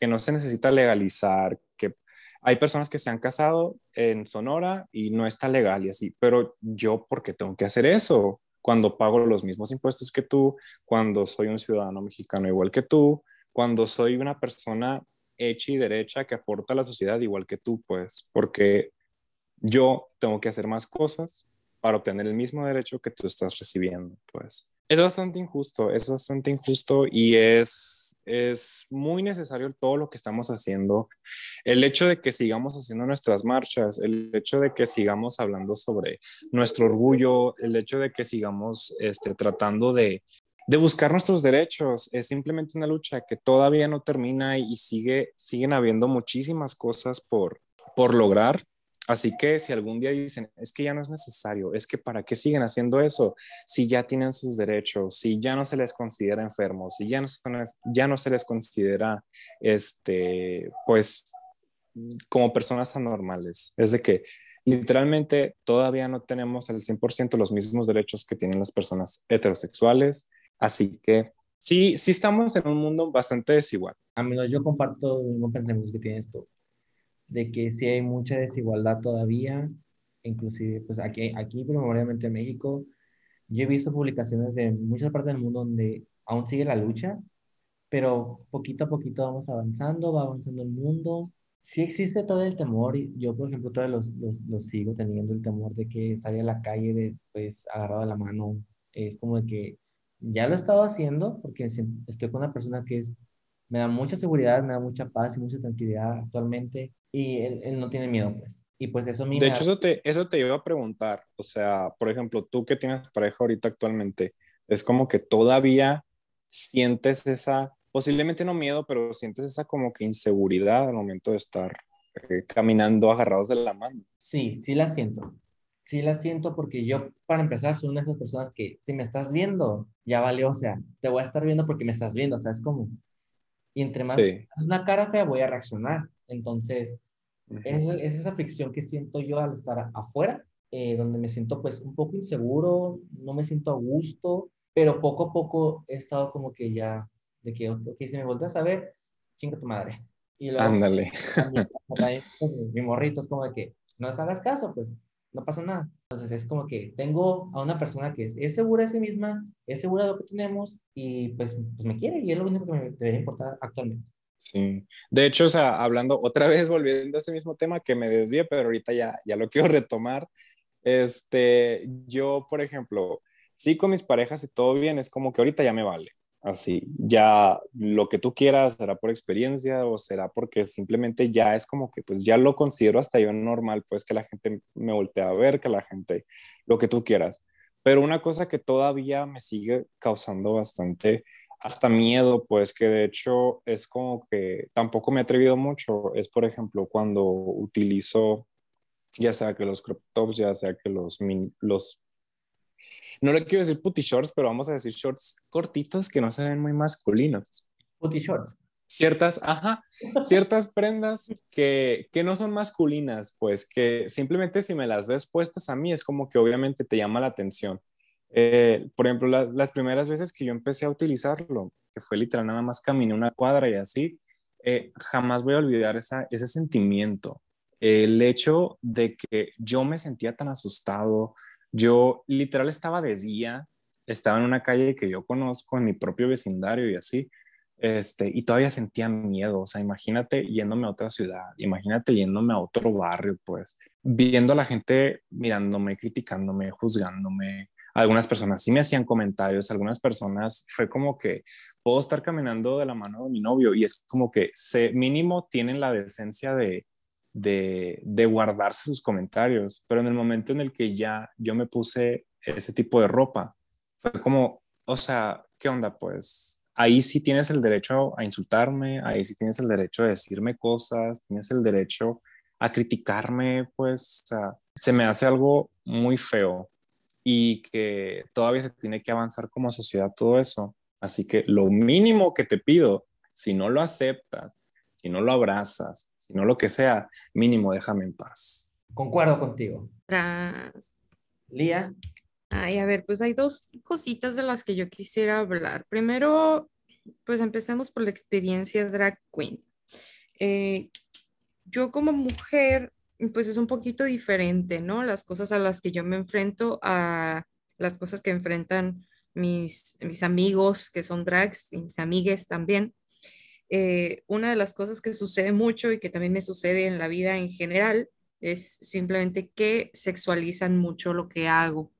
que no se necesita legalizar, que hay personas que se han casado en Sonora y no está legal y así, pero yo, ¿por qué tengo que hacer eso? Cuando pago los mismos impuestos que tú, cuando soy un ciudadano mexicano igual que tú, cuando soy una persona hecha y derecha que aporta a la sociedad igual que tú, pues, porque yo tengo que hacer más cosas para obtener el mismo derecho que tú estás recibiendo, pues es bastante injusto, es bastante injusto y es, es muy necesario todo lo que estamos haciendo. El hecho de que sigamos haciendo nuestras marchas, el hecho de que sigamos hablando sobre nuestro orgullo, el hecho de que sigamos este, tratando de, de buscar nuestros derechos, es simplemente una lucha que todavía no termina y sigue, siguen habiendo muchísimas cosas por, por lograr Así que si algún día dicen, es que ya no es necesario, es que para qué siguen haciendo eso si ya tienen sus derechos, si ya no se les considera enfermos, si ya no, ya no se les considera, este, pues, como personas anormales. Es de que literalmente todavía no tenemos al 100% los mismos derechos que tienen las personas heterosexuales, así que sí, sí estamos en un mundo bastante desigual. A menos yo comparto el mismo pensamiento que tienes tú, de que sí hay mucha desigualdad todavía, inclusive pues aquí, aquí primordialmente en México, yo he visto publicaciones de muchas partes del mundo donde aún sigue la lucha, pero poquito a poquito vamos avanzando, va avanzando el mundo. Sí existe todo el temor, y yo por ejemplo todavía los, los, sigo teniendo el temor de que salga a la calle de, pues agarrado de la mano, es como de que ya lo he estado haciendo porque estoy con una persona que es, me da mucha seguridad, me da mucha paz y mucha tranquilidad actualmente y él, él no tiene miedo pues. Y pues eso a De hecho, eso te, eso te iba a preguntar. O sea, por ejemplo, tú que tienes pareja ahorita actualmente, es como que todavía sientes esa, posiblemente no miedo, pero sientes esa como que inseguridad al momento de estar eh, caminando agarrados de la mano. Sí, sí la siento. Sí la siento porque yo, para empezar, soy una de esas personas que si me estás viendo, ya vale, o sea, te voy a estar viendo porque me estás viendo, o sea, es como... Y entre más una cara fea voy a reaccionar. Entonces, es, es, esa fricción que siento yo al estar afuera, eh, donde me siento pues un poco inseguro, no me siento a gusto, pero poco a poco he estado como que ya, de que, ok, si me volteas a ver, chinga tu madre. Y luego, Ándale. *laughs* Pues, mi morrito es como de que no les hagas caso, pues no pasa nada. Entonces es como que tengo a una persona que es, segura de sí misma, es segura de lo que tenemos y pues, pues me quiere y es lo único que me debería importar actualmente. Sí, de hecho, o sea, hablando otra *laughs* vez, volviendo a ese mismo tema que me desvié, pero ahorita ya, ya lo quiero *laughs* retomar. Este, yo, por ejemplo, sí con mis parejas y todo bien, es como que ahorita ya me vale. Así, ya lo que tú quieras será por experiencia o será porque simplemente ya es como que pues ya lo considero hasta yo normal, pues que la gente me voltea a ver, que la gente, lo que tú quieras. Pero una cosa que todavía me sigue causando bastante hasta miedo, pues que de hecho es como que tampoco me he atrevido mucho, es por ejemplo cuando utilizo ya sea que los crop tops, ya sea que los, los no le quiero decir putty shorts, pero vamos a decir shorts cortitos que no se ven muy masculinos. Putty shorts. Ciertas, ajá, *laughs* ciertas prendas que, que no son masculinas, pues que simplemente si me las ves puestas a mí es como que obviamente te llama la atención. Eh, por ejemplo, las primeras veces que yo empecé a utilizarlo, que fue literal nada más caminé una cuadra y así, eh, jamás voy a olvidar esa, ese sentimiento. El hecho de que yo me sentía tan asustado, yo literal estaba de día, estaba en una calle que yo conozco, en mi propio vecindario y así, este, y todavía sentía miedo, o sea, imagínate yéndome a otra ciudad, imagínate yéndome a otro barrio, pues, viendo a la gente mirándome, criticándome, juzgándome, algunas personas sí me hacían comentarios, algunas personas fue como que puedo estar caminando de la mano de mi novio y es como que se, mínimo tienen la decencia de, de, de guardarse sus comentarios, pero en el momento en el que ya yo me puse ese tipo de ropa, fue como, o sea, ¿qué onda? Pues ahí sí tienes el derecho a insultarme, ahí sí tienes el derecho a decirme cosas, tienes el derecho a criticarme, pues, se me hace algo muy feo y que todavía se tiene que avanzar como sociedad todo eso. Así que lo mínimo que te pido, si no lo aceptas, si no lo abrazas, si no lo que sea, mínimo déjame en paz. Concuerdo contigo. Tras. Lía. Ay, a ver, pues hay dos cositas de las que yo quisiera hablar. Primero, pues empecemos por la experiencia drag queen. Eh, yo como mujer pues es un poquito diferente, ¿no? Las cosas a las que yo me enfrento a las cosas que enfrentan mis, mis amigos que son drags y mis amigues también. Eh, una de las cosas que sucede mucho y que también me sucede en la vida en general es simplemente que sexualizan mucho lo que hago.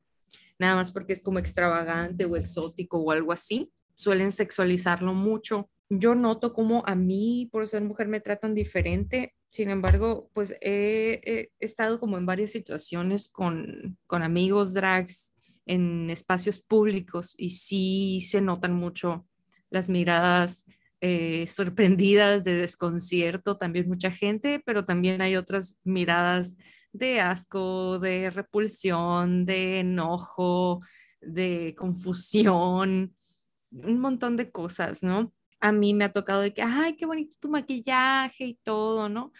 Nada más porque es como extravagante o exótico o algo así. Suelen sexualizarlo mucho. Yo noto como a mí, por ser mujer, me tratan diferente sin embargo, pues he, estado como en varias situaciones con, amigos drags en espacios públicos y sí se notan mucho las miradas eh, sorprendidas de desconcierto, también mucha gente, pero también hay otras miradas de asco, de repulsión, de enojo, de confusión, un montón de cosas, ¿no? a mí me ha tocado de que, ay, qué bonito tu maquillaje y todo, ¿no?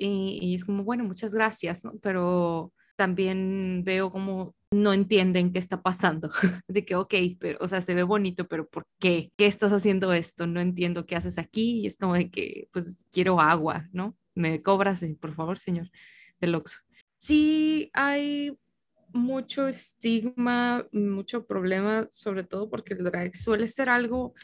y, y es como, bueno, muchas gracias, ¿no? Pero también veo como no entienden qué está pasando. *laughs* De que, ok, pero, o sea, se ve bonito, pero ¿por qué? ¿Qué estás haciendo esto? No entiendo qué haces aquí. Y es como de que, pues, quiero agua, ¿no? Me cobras, eh, por favor, señor del Oxxo. Sí, hay mucho estigma, mucho problema, sobre todo porque el drag suele ser algo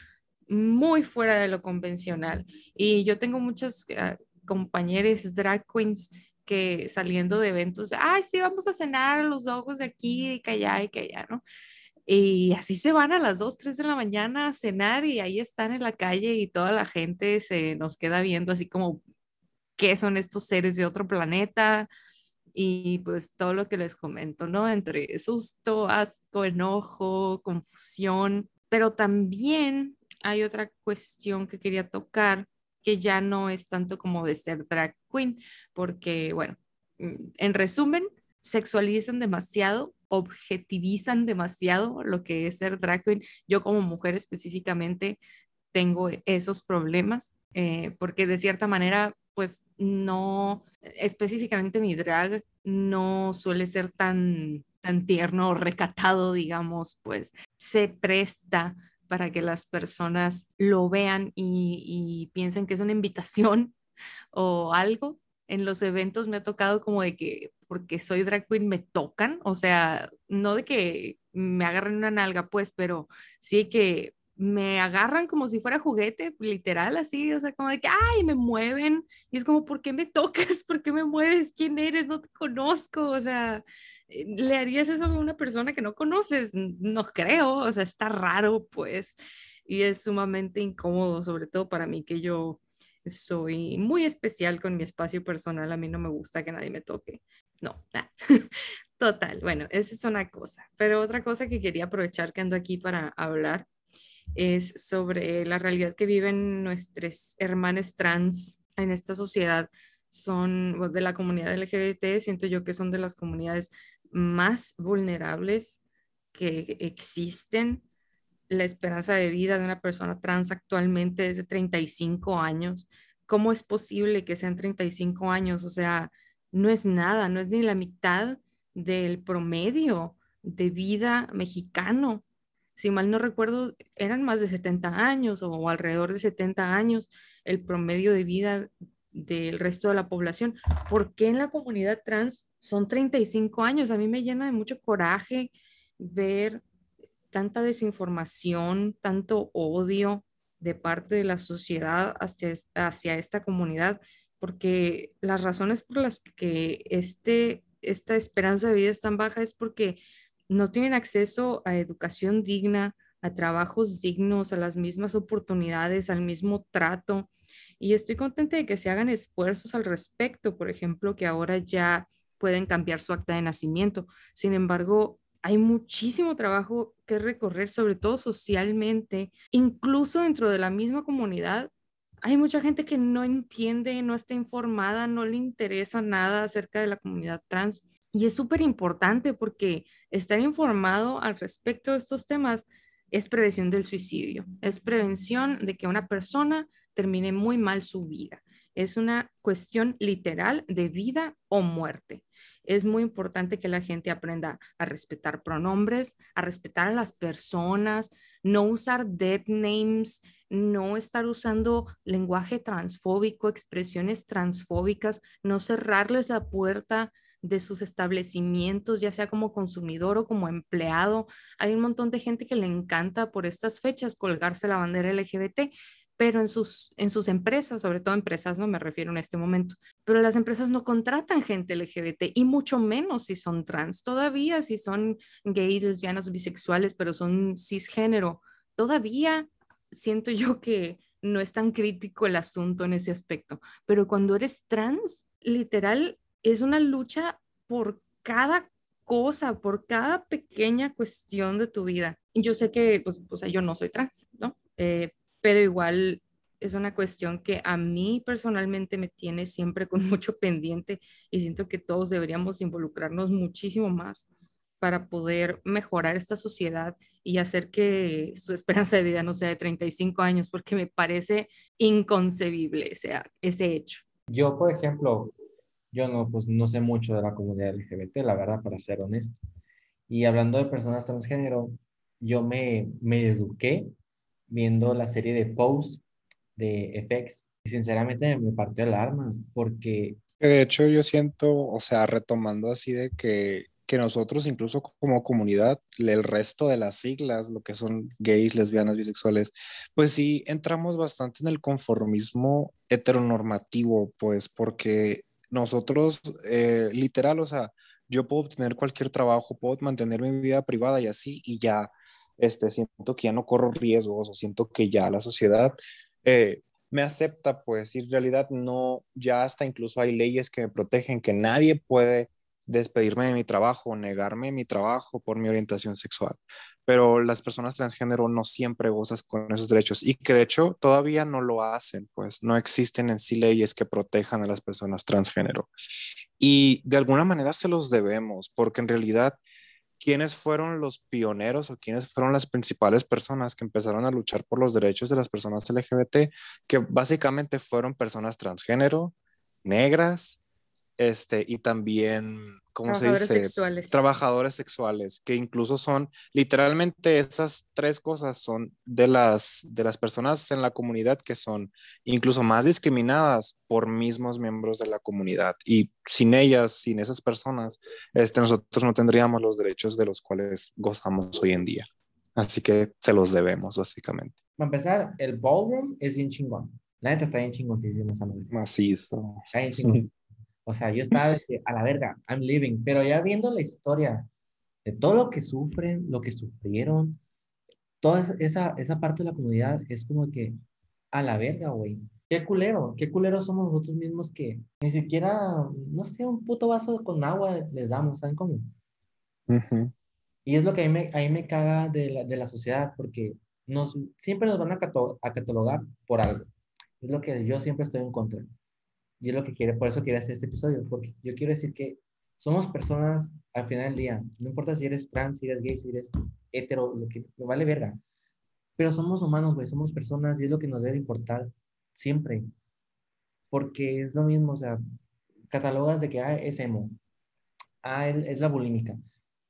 muy fuera de lo convencional. Y yo tengo muchas uh, compañeras drag queens que saliendo de eventos, ay, sí, vamos a cenar a los ojos de aquí y que allá y que allá, ¿no? Y así se van a las 2, 3 de la mañana a cenar y ahí están en la calle y toda la gente se nos queda viendo así como, ¿qué son estos seres de otro planeta? Y pues todo lo que les comento, ¿no? Entre susto, asco, enojo, confusión, pero también hay otra cuestión que quería tocar que ya no es tanto como de ser drag queen, porque, bueno, mm, en resumen, sexualizan demasiado, objetivizan demasiado lo que es ser drag queen. Yo como mujer específicamente tengo esos problemas, eh, porque de cierta manera, pues no, específicamente mi drag no suele ser tan, tan tierno o recatado, digamos, pues se presta para que las personas lo vean y, piensen que es una invitación *laughs* o algo. En los eventos me ha tocado como de que porque soy drag queen me tocan, o sea, no de que me agarren una nalga, pues, pero sí que me agarran como si fuera juguete, literal, así, o sea, como de que, ay, me mueven, y es como, ¿por qué me tocas? *laughs* ¿Por qué me mueves? ¿Quién eres? No te conozco, o sea, ¿le harías eso a una persona que no conoces? No creo, o sea, está raro, pues, y es sumamente incómodo, sobre todo para mí, que yo soy muy especial con mi espacio personal, a mí no me gusta que nadie me toque. No, *laughs* total, bueno, esa es una cosa, pero otra cosa que quería aprovechar que ando aquí para hablar es sobre la realidad que viven nuestros hermanos trans en esta sociedad son de la comunidad LGBT, siento yo que son de las comunidades más vulnerables que existen. La esperanza de vida de una persona trans actualmente es de 35 años. ¿Cómo es posible que sean 35 años? O sea, no es nada, no es ni la mitad del promedio de vida mexicano. Si mal no recuerdo, eran más de 70 años o alrededor de 70 años el promedio de vida del resto de la población. ¿Por qué en la comunidad trans son 35 años? A mí me llena de mucho coraje ver tanta desinformación, tanto odio de parte de la sociedad hacia, hacia esta comunidad, porque las razones por las que este, esta esperanza de vida es tan baja es porque no tienen acceso a educación digna, a trabajos dignos, a las mismas oportunidades, al mismo trato. Y estoy contenta de que se hagan esfuerzos al respecto, por ejemplo, que ahora ya pueden cambiar su acta de nacimiento. Sin embargo, hay muchísimo trabajo que recorrer, sobre todo socialmente, incluso dentro de la misma comunidad. Hay mucha gente que no entiende, no está informada, no le interesa nada acerca de la comunidad trans. Y es súper importante porque estar informado al respecto de estos temas es prevención del suicidio, es prevención de que una persona termine muy mal su vida. Es una cuestión literal de vida o muerte. Es muy importante que la gente aprenda a respetar pronombres, a respetar a las personas, no usar dead names, no estar usando lenguaje transfóbico, expresiones transfóbicas, no cerrarles la puerta de sus establecimientos, ya sea como consumidor o como empleado. Hay un montón de gente que le encanta por estas fechas colgarse la bandera LGBT, pero en sus, en sus empresas, sobre todo empresas, no me refiero en este momento, pero las empresas no contratan gente LGBT y mucho menos si son trans, todavía si son gays, lesbianas, bisexuales, pero son cisgénero, todavía siento yo que no es tan crítico el asunto en ese aspecto, pero cuando eres trans, literal, es una lucha por cada cosa, por cada pequeña cuestión de tu vida. Yo sé que, pues, o sea, yo no soy trans, ¿no? Eh, pero igual es una cuestión que a mí personalmente me tiene siempre con *laughs* mucho pendiente y siento que todos deberíamos involucrarnos muchísimo más para poder mejorar esta sociedad y hacer que su esperanza de vida no sea de 35 años, porque me parece inconcebible ese, ese hecho. Yo, por ejemplo, yo no, pues no sé mucho de la comunidad LGBT, la verdad, para ser honesto. Y hablando de personas transgénero, yo me, me eduqué viendo la serie de Pose de FX y sinceramente me partió el arma porque... De hecho, yo siento, o sea, retomando así de que que nosotros incluso como comunidad, el resto de las siglas, lo que son gays, lesbianas, bisexuales, pues sí entramos bastante en el conformismo heteronormativo, pues porque nosotros, eh, literal, o sea, yo puedo obtener cualquier trabajo, puedo mantener mi vida privada y así, y ya, este, siento que ya no corro riesgos o siento que ya la sociedad eh, me acepta, pues, y en realidad no, ya hasta incluso hay leyes que me protegen, que nadie puede despedirme de mi trabajo, negarme mi trabajo por mi orientación sexual. Pero las personas transgénero no siempre gozan con esos derechos y que de hecho todavía no lo hacen, pues no existen en sí leyes que protejan a las personas transgénero. Y de alguna manera se los debemos, porque en realidad, ¿quiénes fueron los pioneros o quiénes fueron las principales personas que empezaron a luchar por los derechos de las personas LGBT? Que básicamente fueron personas transgénero, negras, este, y también, ¿cómo se dice? Sexuales. Trabajadores sexuales, que incluso son, literalmente esas tres cosas son de las, de las personas en la comunidad que son incluso más discriminadas por mismos miembros de la comunidad. Y sin ellas, sin esas personas, este, nosotros no tendríamos los derechos de los cuales gozamos hoy en día. Así que se los debemos, básicamente. Para empezar, el ballroom es bien chingón. La neta está bien chingoncísimo esa Macizo. Está bien chingón. *laughs* O sea, yo estaba de a la verga, I'm living, pero ya viendo la historia de todo lo que sufren, lo que sufrieron, toda esa, esa parte de la comunidad es como que a la verga, güey. Qué culero, qué culero somos nosotros mismos que ni siquiera, no sé, un puto vaso con agua les damos, ¿saben cómo? Y es lo que a mí me, a mí me caga de la, de la sociedad, porque nos, siempre nos van a catalogar por algo. Es lo que yo siempre estoy en contra. Y es lo que quiere, por eso quiero hacer este episodio, porque yo quiero decir que somos personas al final del día, no importa si eres trans, si eres gay, si eres hetero, lo que me vale verga. Pero somos humanos, güey, somos personas y es lo que nos debe importar siempre. Porque es lo mismo, o sea, catalogas de que ah, es emo, ah, es la bulímica,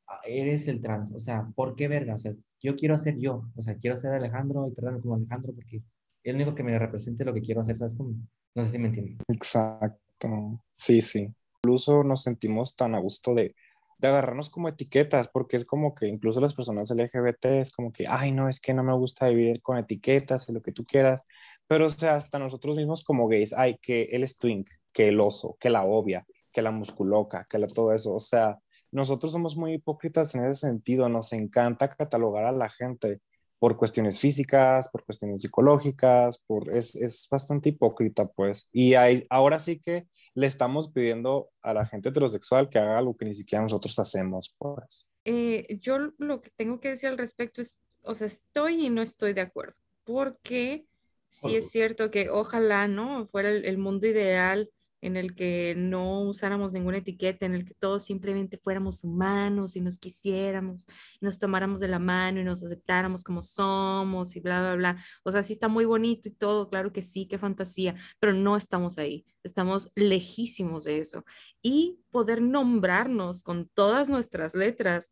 ah, eres el trans, o sea, ¿por qué verga? O sea, yo quiero ser yo, o sea, quiero ser Alejandro y tratarme como Alejandro porque es lo único que me represente lo que quiero hacer, ¿sabes cómo? No sé si me entienden. Exacto. Sí, sí. Incluso nos sentimos tan a gusto de, de agarrarnos como etiquetas, porque es como que incluso las personas LGBT es como que, ay, no, es que no me gusta vivir con etiquetas, lo que tú quieras. Pero, o sea, hasta nosotros mismos como gays, ay, que él es twink, que el oso, que la obvia, que la musculoca, que la, todo eso. O sea, nosotros somos muy hipócritas en ese sentido, nos encanta catalogar a la gente por cuestiones físicas, por cuestiones psicológicas, por, es, es bastante hipócrita, pues. Y hay, ahora sí que le estamos pidiendo a la gente heterosexual que haga algo que ni siquiera nosotros hacemos, pues. Eh, yo lo que tengo que decir al respecto es, o sea, estoy y no estoy de acuerdo, porque sí es cierto que ojalá, ¿no? Fuera el mundo ideal en el que no usáramos ninguna etiqueta, en el que todos simplemente fuéramos humanos y nos quisiéramos, y nos tomáramos de la mano y nos aceptáramos como somos y bla, bla, bla. O sea, sí está muy bonito y todo, claro que sí, qué fantasía, pero no estamos ahí, estamos lejísimos de eso. Y poder nombrarnos con todas nuestras letras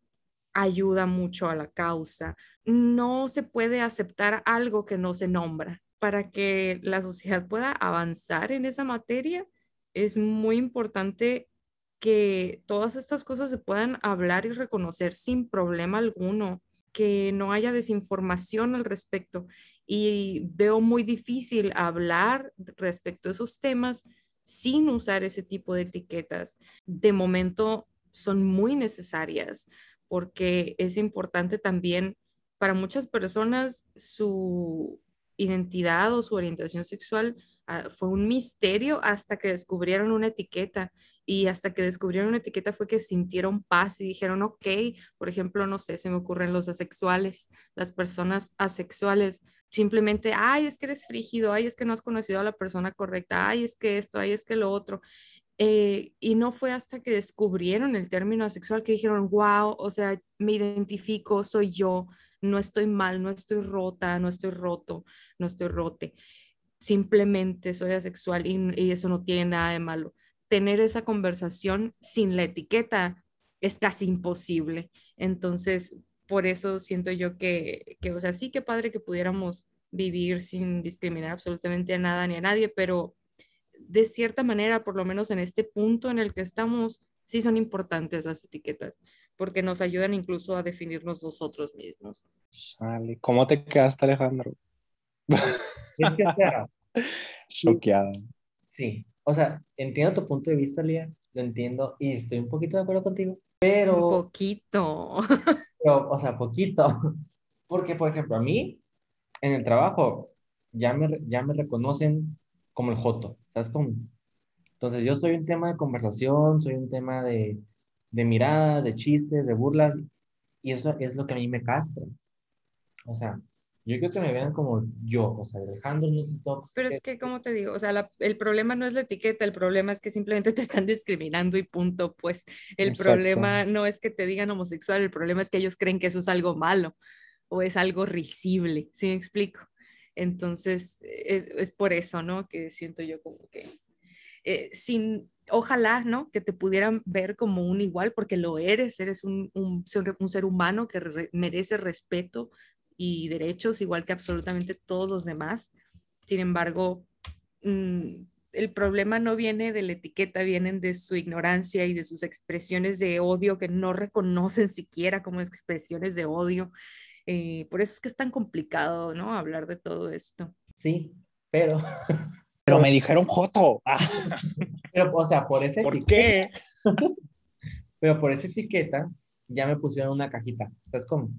ayuda mucho a la causa. No se puede aceptar algo que no se nombra. Para que la sociedad pueda avanzar en esa materia, es muy importante que todas estas cosas se puedan hablar y reconocer sin problema alguno, que no haya desinformación al respecto. Y veo muy difícil hablar respecto a esos temas sin usar ese tipo de etiquetas. De momento son muy necesarias porque es importante también para muchas personas su identidad o su orientación sexual Fue un misterio hasta que descubrieron una etiqueta y hasta que descubrieron una etiqueta fue que sintieron paz y dijeron, ok, por ejemplo, no sé, se me ocurren los asexuales, las personas asexuales, simplemente, ay, es que eres frígido, ay, es que no has conocido a la persona correcta, ay, es que esto, ay, es que lo otro. Eh, y no fue hasta que descubrieron el término asexual que dijeron, wow, o sea, me identifico, soy yo, no estoy mal, no estoy rota, no estoy roto, no estoy rote simplemente soy asexual y, eso no tiene nada de malo. tener esa conversación sin la etiqueta es casi imposible. Entonces, por eso siento yo que, que, o sea, sí que padre que pudiéramos vivir sin discriminar absolutamente a nada ni a nadie, pero de cierta manera, por lo menos en este punto en el que estamos, sí son importantes las etiquetas, porque nos ayudan incluso a definirnos nosotros mismos. ¿Cómo te quedaste, Alejandro? Es que, sea, *laughs* Choqueado. Sí, o sea, entiendo tu punto de vista, Lía, lo entiendo y estoy un poquito de acuerdo contigo, pero... Un poquito. *laughs* Pero, o sea, poquito. *laughs* Porque, por ejemplo, a mí, en el trabajo, ya me, ya me reconocen como el Joto, ¿sabes cómo? Entonces, yo soy un tema de conversación, soy un tema de, de miradas, de chistes, de burlas, y eso es lo que a mí me castra. O sea, yo creo que me vean como yo, o sea, Alejandro Pero es que, como te digo, o sea, el problema no es la etiqueta, el problema es que simplemente *laughs* te están discriminando y punto, pues. El problema no es que te digan homosexual, el problema es que ellos creen que eso es algo malo o es algo risible, ¿sí me explico? Entonces, es, es por eso, ¿no? Que siento yo como que, eh, sin, ojalá, ¿no? Que te pudieran ver como un igual, porque lo eres, eres un, un, un ser humano que merece respeto, y derechos, igual que absolutamente todos los demás. Sin embargo, mm, el problema no viene de la etiqueta, vienen de su ignorancia y de sus expresiones de odio que no reconocen siquiera como expresiones de odio. Eh, por eso es que es tan complicado, ¿no? Hablar de todo esto. Sí, pero... *laughs* Pero me dijeron Joto. Pero, o sea, por esa ¿Por qué? *laughs* pero por esa etiqueta ya me pusieron una cajita. ¿Sabes cómo?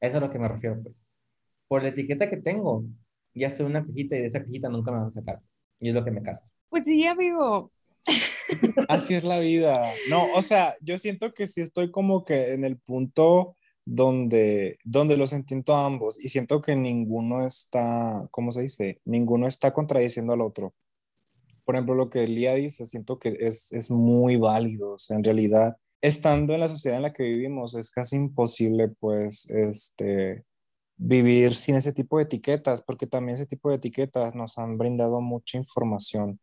Eso es a lo que me refiero, pues. Por la etiqueta que tengo, ya estoy en una cajita y de esa cajita nunca me van a sacar. Y es lo que me castra. Pues sí, amigo. *laughs* Así es la vida. No, o sea, yo siento que sí estoy como que en el punto donde, donde los entiendo a ambos y siento que ninguno está, ¿cómo se dice? Ninguno está contradiciendo al otro. Por ejemplo, lo que Lía dice, siento que es, es muy válido. O sea, en realidad, estando en la sociedad en la que vivimos, es casi imposible, pues, este, vivir sin ese tipo de etiquetas, porque también ese tipo de etiquetas nos han brindado mucha información.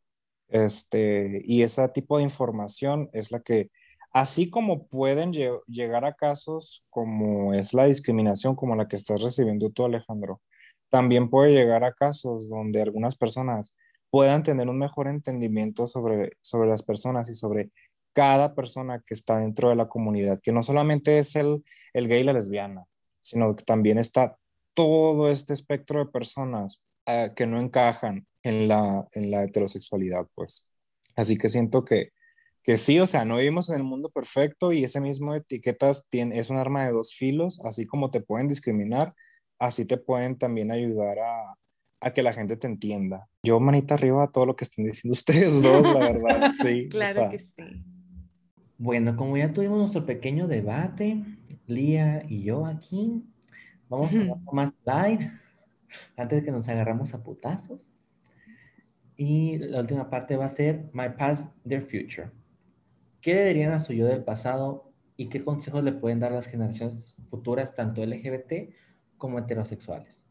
Este, y ese tipo de información es la que, así como pueden llegar a casos como es la discriminación, como la que estás recibiendo tú, Alejandro, también puede llegar a casos donde algunas personas puedan tener un mejor entendimiento sobre, sobre las personas y sobre cada persona que está dentro de la comunidad, que no solamente es el, el gay y la lesbiana, sino que también está todo este espectro de personas eh, que no encajan en la, en la heterosexualidad, pues. Así que siento que, que sí, o sea, no vivimos en el mundo perfecto y ese mismo etiquetas tiene, es un arma de dos filos, así como te pueden discriminar, así te pueden también ayudar a, a que la gente te entienda. Yo manita arriba a todo lo que estén diciendo *laughs* ustedes dos, la verdad. Sí. claro que sí. Bueno, como ya tuvimos nuestro pequeño debate, Lía y yo aquí, vamos a hablar más light *laughs* antes de que nos agarramos a putazos. Y la última parte va a ser My Past, Their Future. ¿Qué le dirían a su yo del pasado y qué consejos le pueden dar las generaciones futuras, tanto LGBT como heterosexuales?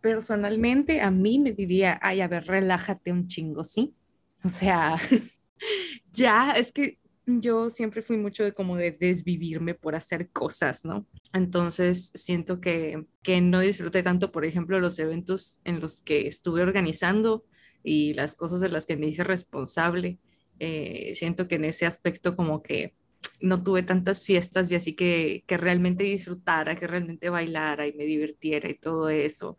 Personalmente, a mí me diría, ay, a ver, relájate un chingo, ¿sí? O sea, *laughs* ya, es que yo siempre fui mucho de como de desvivirme por hacer cosas, ¿no? Entonces siento que, que no disfruté tanto, por ejemplo, los eventos en los que estuve organizando y las cosas de las que me hice responsable. Eh, siento que en ese aspecto como que no tuve tantas fiestas y así que, que realmente disfrutara, que realmente bailara y me divirtiera y todo eso.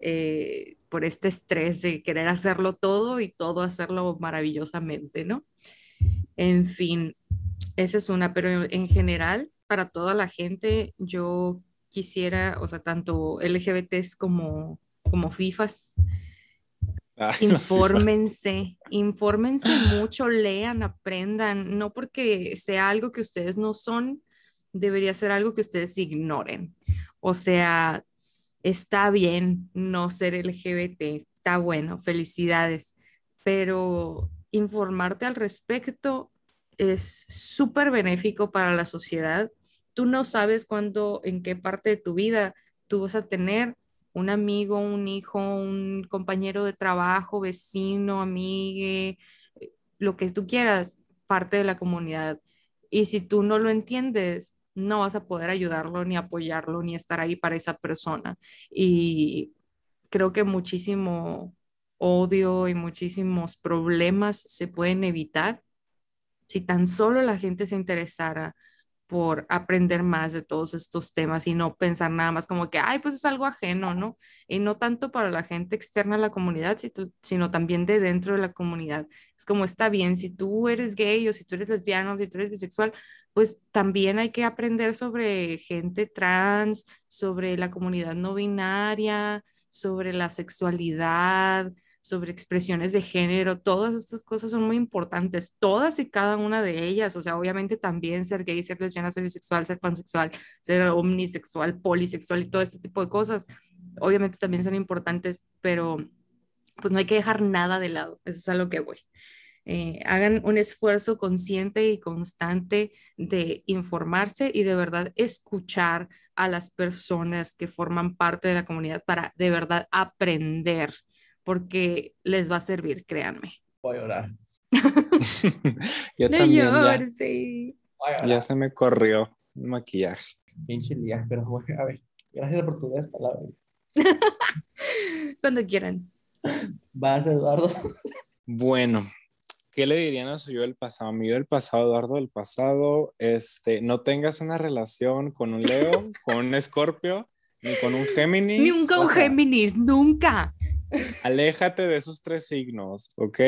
Eh, por este estrés de querer hacerlo todo y todo hacerlo maravillosamente, ¿no? En fin, esa es una, pero en general, para toda la gente, yo quisiera, o sea, tanto LGBTs como, como *laughs* FIFAs, infórmense, infórmense mucho, lean, aprendan, no porque sea algo que ustedes no son, debería ser algo que ustedes ignoren. O sea, está bien no ser LGBT, está bueno, felicidades, pero informarte al respecto es súper benéfico para la sociedad. Tú no sabes cuándo, en qué parte de tu vida tú vas a tener un amigo, un hijo, un compañero de trabajo, vecino, amigue, lo que tú quieras, parte de la comunidad. Y si tú no lo entiendes, no vas a poder ayudarlo, ni apoyarlo, ni estar ahí para esa persona. Y creo que muchísimo odio y muchísimos problemas se pueden evitar si tan solo la gente se interesara por aprender más de todos estos temas y no pensar nada más como que, ay, pues es algo ajeno, ¿no? Y no tanto para la gente externa a la comunidad, sino también de dentro de la comunidad. Es como está bien, si tú eres gay o si tú eres lesbiano, si tú eres bisexual, pues también hay que aprender sobre gente trans, sobre la comunidad no binaria, sobre la sexualidad, sobre expresiones de género, todas estas cosas son muy importantes, todas y cada una de ellas, o sea, obviamente también ser gay, ser lesbiana, ser bisexual, ser pansexual, ser omnisexual, polisexual y todo este tipo de cosas, obviamente también son importantes, pero pues no hay que dejar nada de lado, eso es a lo que voy. Eh, hagan un esfuerzo consciente y constante de informarse y de verdad escuchar a las personas que forman parte de la comunidad para de verdad aprender porque les va a servir, créanme. Voy a llorar. *laughs* Yo también ya, ya, se me corrió el maquillaje. Pinche día, pero bueno, a ver, gracias por tu palabras. *laughs* Cuando quieran. Vas, Eduardo. Bueno, ¿qué le dirían a su yo del pasado? Mi yo del pasado, Eduardo del pasado, este, no tengas una relación con un Leo, *laughs* con un Escorpio, ni con un Géminis. Nunca un Géminis, nunca. Aléjate de esos tres signos, ¿ok?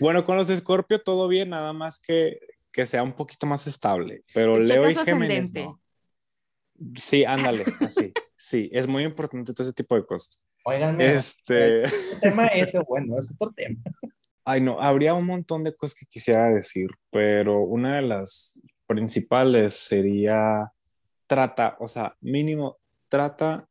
Bueno, con los Escorpio todo bien, nada más que, que sea un poquito más estable, pero Leo y Géminis no. Sí, ándale, así. Sí, es muy importante todo ese tipo de cosas. Oigan, este... el tema ese, bueno, es otro tema. Ay, no, habría un montón de cosas que quisiera decir, pero una de las principales sería trata, o sea, mínimo, trata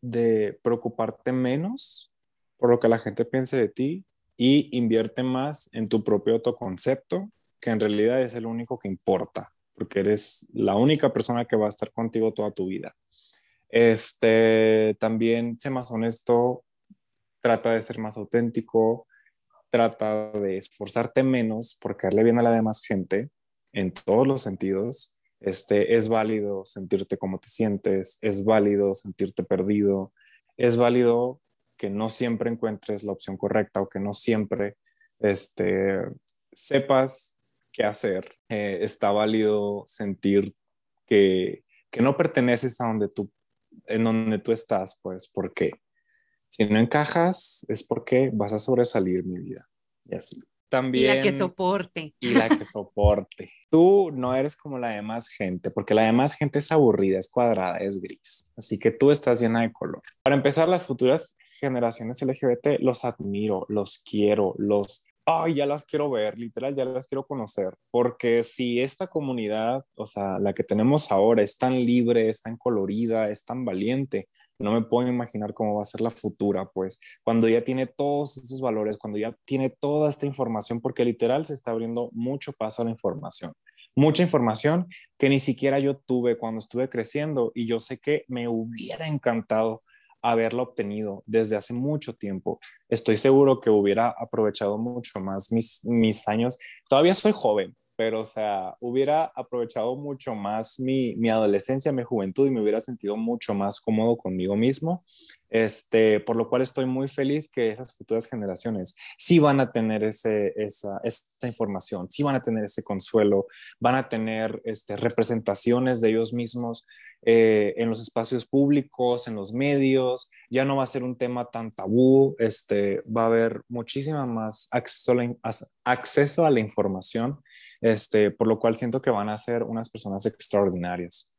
de preocuparte menos por lo que la gente piense de ti y invierte más en tu propio autoconcepto, que en realidad es el único que importa, porque eres la única persona que va a estar contigo toda tu vida. Este, también sé más honesto, trata de ser más auténtico, trata de esforzarte menos por caerle bien a la demás gente en todos los sentidos. Este, es válido sentirte como te sientes, es válido sentirte perdido, es válido que no siempre encuentres la opción correcta o que no siempre este, sepas qué hacer. Eh, está válido sentir que, que, no perteneces a donde tú, en donde tú estás, pues, porque si no encajas es porque vas a sobresalir mi vida. Y así. También, y la que soporte. Y la que *laughs* soporte. Tú no eres como la demás gente, porque la demás gente es aburrida, es cuadrada, es gris. Así que tú estás llena de color. Para empezar, las futuras generaciones LGBT los admiro, los quiero, los... Ay, ya las quiero ver, literal, ya las quiero conocer, porque si esta comunidad, o sea, la que tenemos ahora es tan libre, es tan colorida, es tan valiente, no me puedo imaginar cómo va a ser la futura, pues, cuando ya tiene todos estos valores, cuando ya tiene toda esta información, porque literal se está abriendo mucho paso a la información, mucha información que ni siquiera yo tuve cuando estuve creciendo y yo sé que me hubiera encantado haberlo obtenido desde hace mucho tiempo. Estoy seguro que hubiera aprovechado mucho más mis, mis años. Todavía soy joven, pero o sea, hubiera aprovechado mucho más mi, mi, adolescencia, mi juventud y me hubiera sentido mucho más cómodo conmigo mismo, este, por lo cual estoy muy feliz que esas futuras generaciones sí van a tener ese, esa, esa información, sí van a tener ese consuelo, van a tener este, representaciones de ellos mismos eh, en los espacios públicos, en los medios, ya no va a ser un tema tan tabú, este, va a haber muchísima más acceso a la, acceso a la información este, por lo cual siento que van a ser unas personas extraordinarias.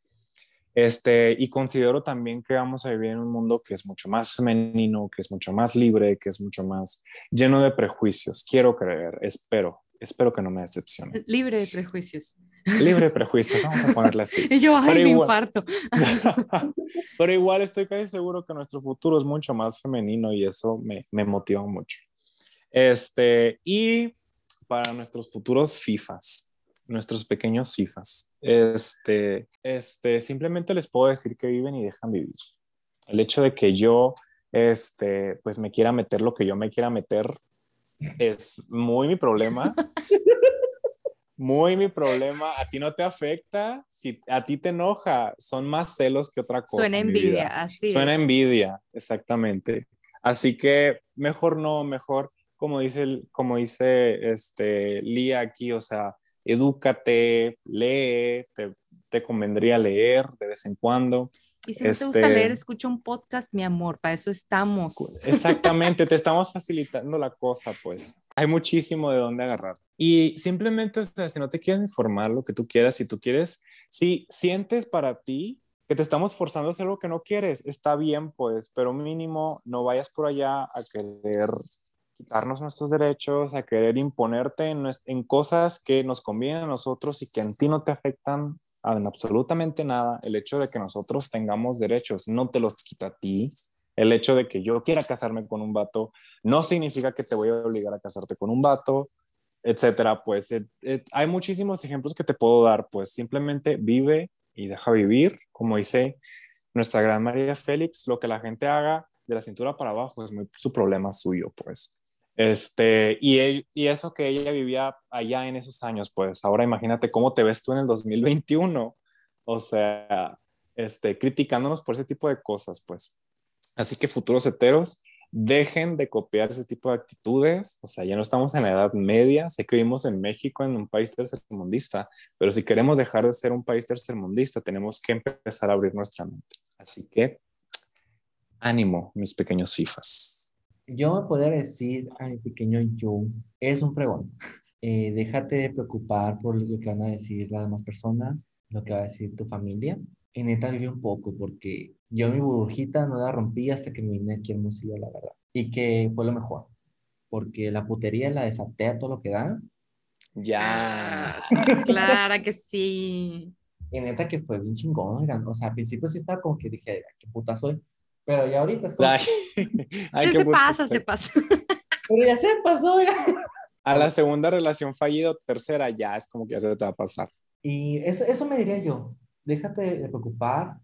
Este, y considero también que vamos a vivir en un mundo que es mucho más femenino, que es mucho más libre, que es mucho más lleno de prejuicios. Quiero creer, espero, espero que no me decepcione. Libre de prejuicios. Libre de prejuicios, vamos a ponerle así. y *laughs* yo, ay, me infarto. *laughs* Pero igual estoy casi seguro que nuestro futuro es mucho más femenino y eso me, me motiva mucho. Este, y para nuestros futuros FIFAs, nuestros pequeños FIFAs. Este, este, simplemente les puedo decir que viven y dejan vivir. El hecho de que yo, este, pues me quiera meter lo que yo me quiera meter, es muy mi problema. Muy mi problema. A ti no te afecta. Si a ti te enoja, son más celos que otra cosa. Suena envidia, así. Suena envidia, exactamente. Así que mejor no, mejor, como dice, como dice este, Lía aquí, o sea, edúcate, lee, te, te convendría leer de vez en cuando. Y si no te gusta Este- leer, escucha un podcast, mi amor, para eso estamos. Exactamente, te estamos facilitando la cosa, pues. Hay muchísimo de dónde agarrar. Y simplemente, o sea, si no te quieres informar lo que tú quieras, si tú quieres, si sientes para ti que te estamos forzando a hacer lo que no quieres, está bien, pues, pero mínimo no vayas por allá a querer quitarnos nuestros derechos, a querer imponerte en, en cosas que nos convienen a nosotros y que en ti no te afectan en absolutamente nada. El hecho de que nosotros tengamos derechos no te los quita a ti. El hecho de que yo quiera casarme con un vato no significa que te voy a obligar a casarte con un vato, etcétera. Pues eh, eh, hay muchísimos ejemplos que te puedo dar. Pues simplemente vive y deja vivir, como dice nuestra gran María Félix, lo que la gente haga de la cintura para abajo es muy su problema suyo, pues. Este, y, él- y eso que ella vivía allá en esos años, pues ahora imagínate cómo te ves tú en el 2021, o sea, este, criticándonos por ese tipo de cosas, pues. Así que futuros heteros, dejen de copiar ese tipo de actitudes, o sea, ya no estamos en la edad media, sé que vivimos en México en un país tercermundista, pero si queremos dejar de ser un país tercermundista, tenemos que empezar a abrir nuestra mente. Así que, ánimo, mis pequeños FIFAs. Yo me podría decir a mi pequeño yo, es un fregón. Eh, déjate de preocupar por lo que van a decir las demás personas, lo que va a decir tu familia. Y neta vive un poco, porque yo mi burbujita no la rompí hasta que me vine aquí a Hermosillo, la verdad. Y que fue lo mejor, porque la putería la desaté a todo lo que da. Ya. Ah, Clara que sí. Y neta que fue bien chingón, oigan. O sea, al principio sí estaba como que dije, "Ay, qué puta soy. Pero ya ahorita es como, Ay, *laughs* se pasa, se pasa. pero ya se pasó, oigan. A la segunda relación fallida o tercera ya es como que ya se te va a pasar. Y eso, eso me diría yo. Déjate de preocupar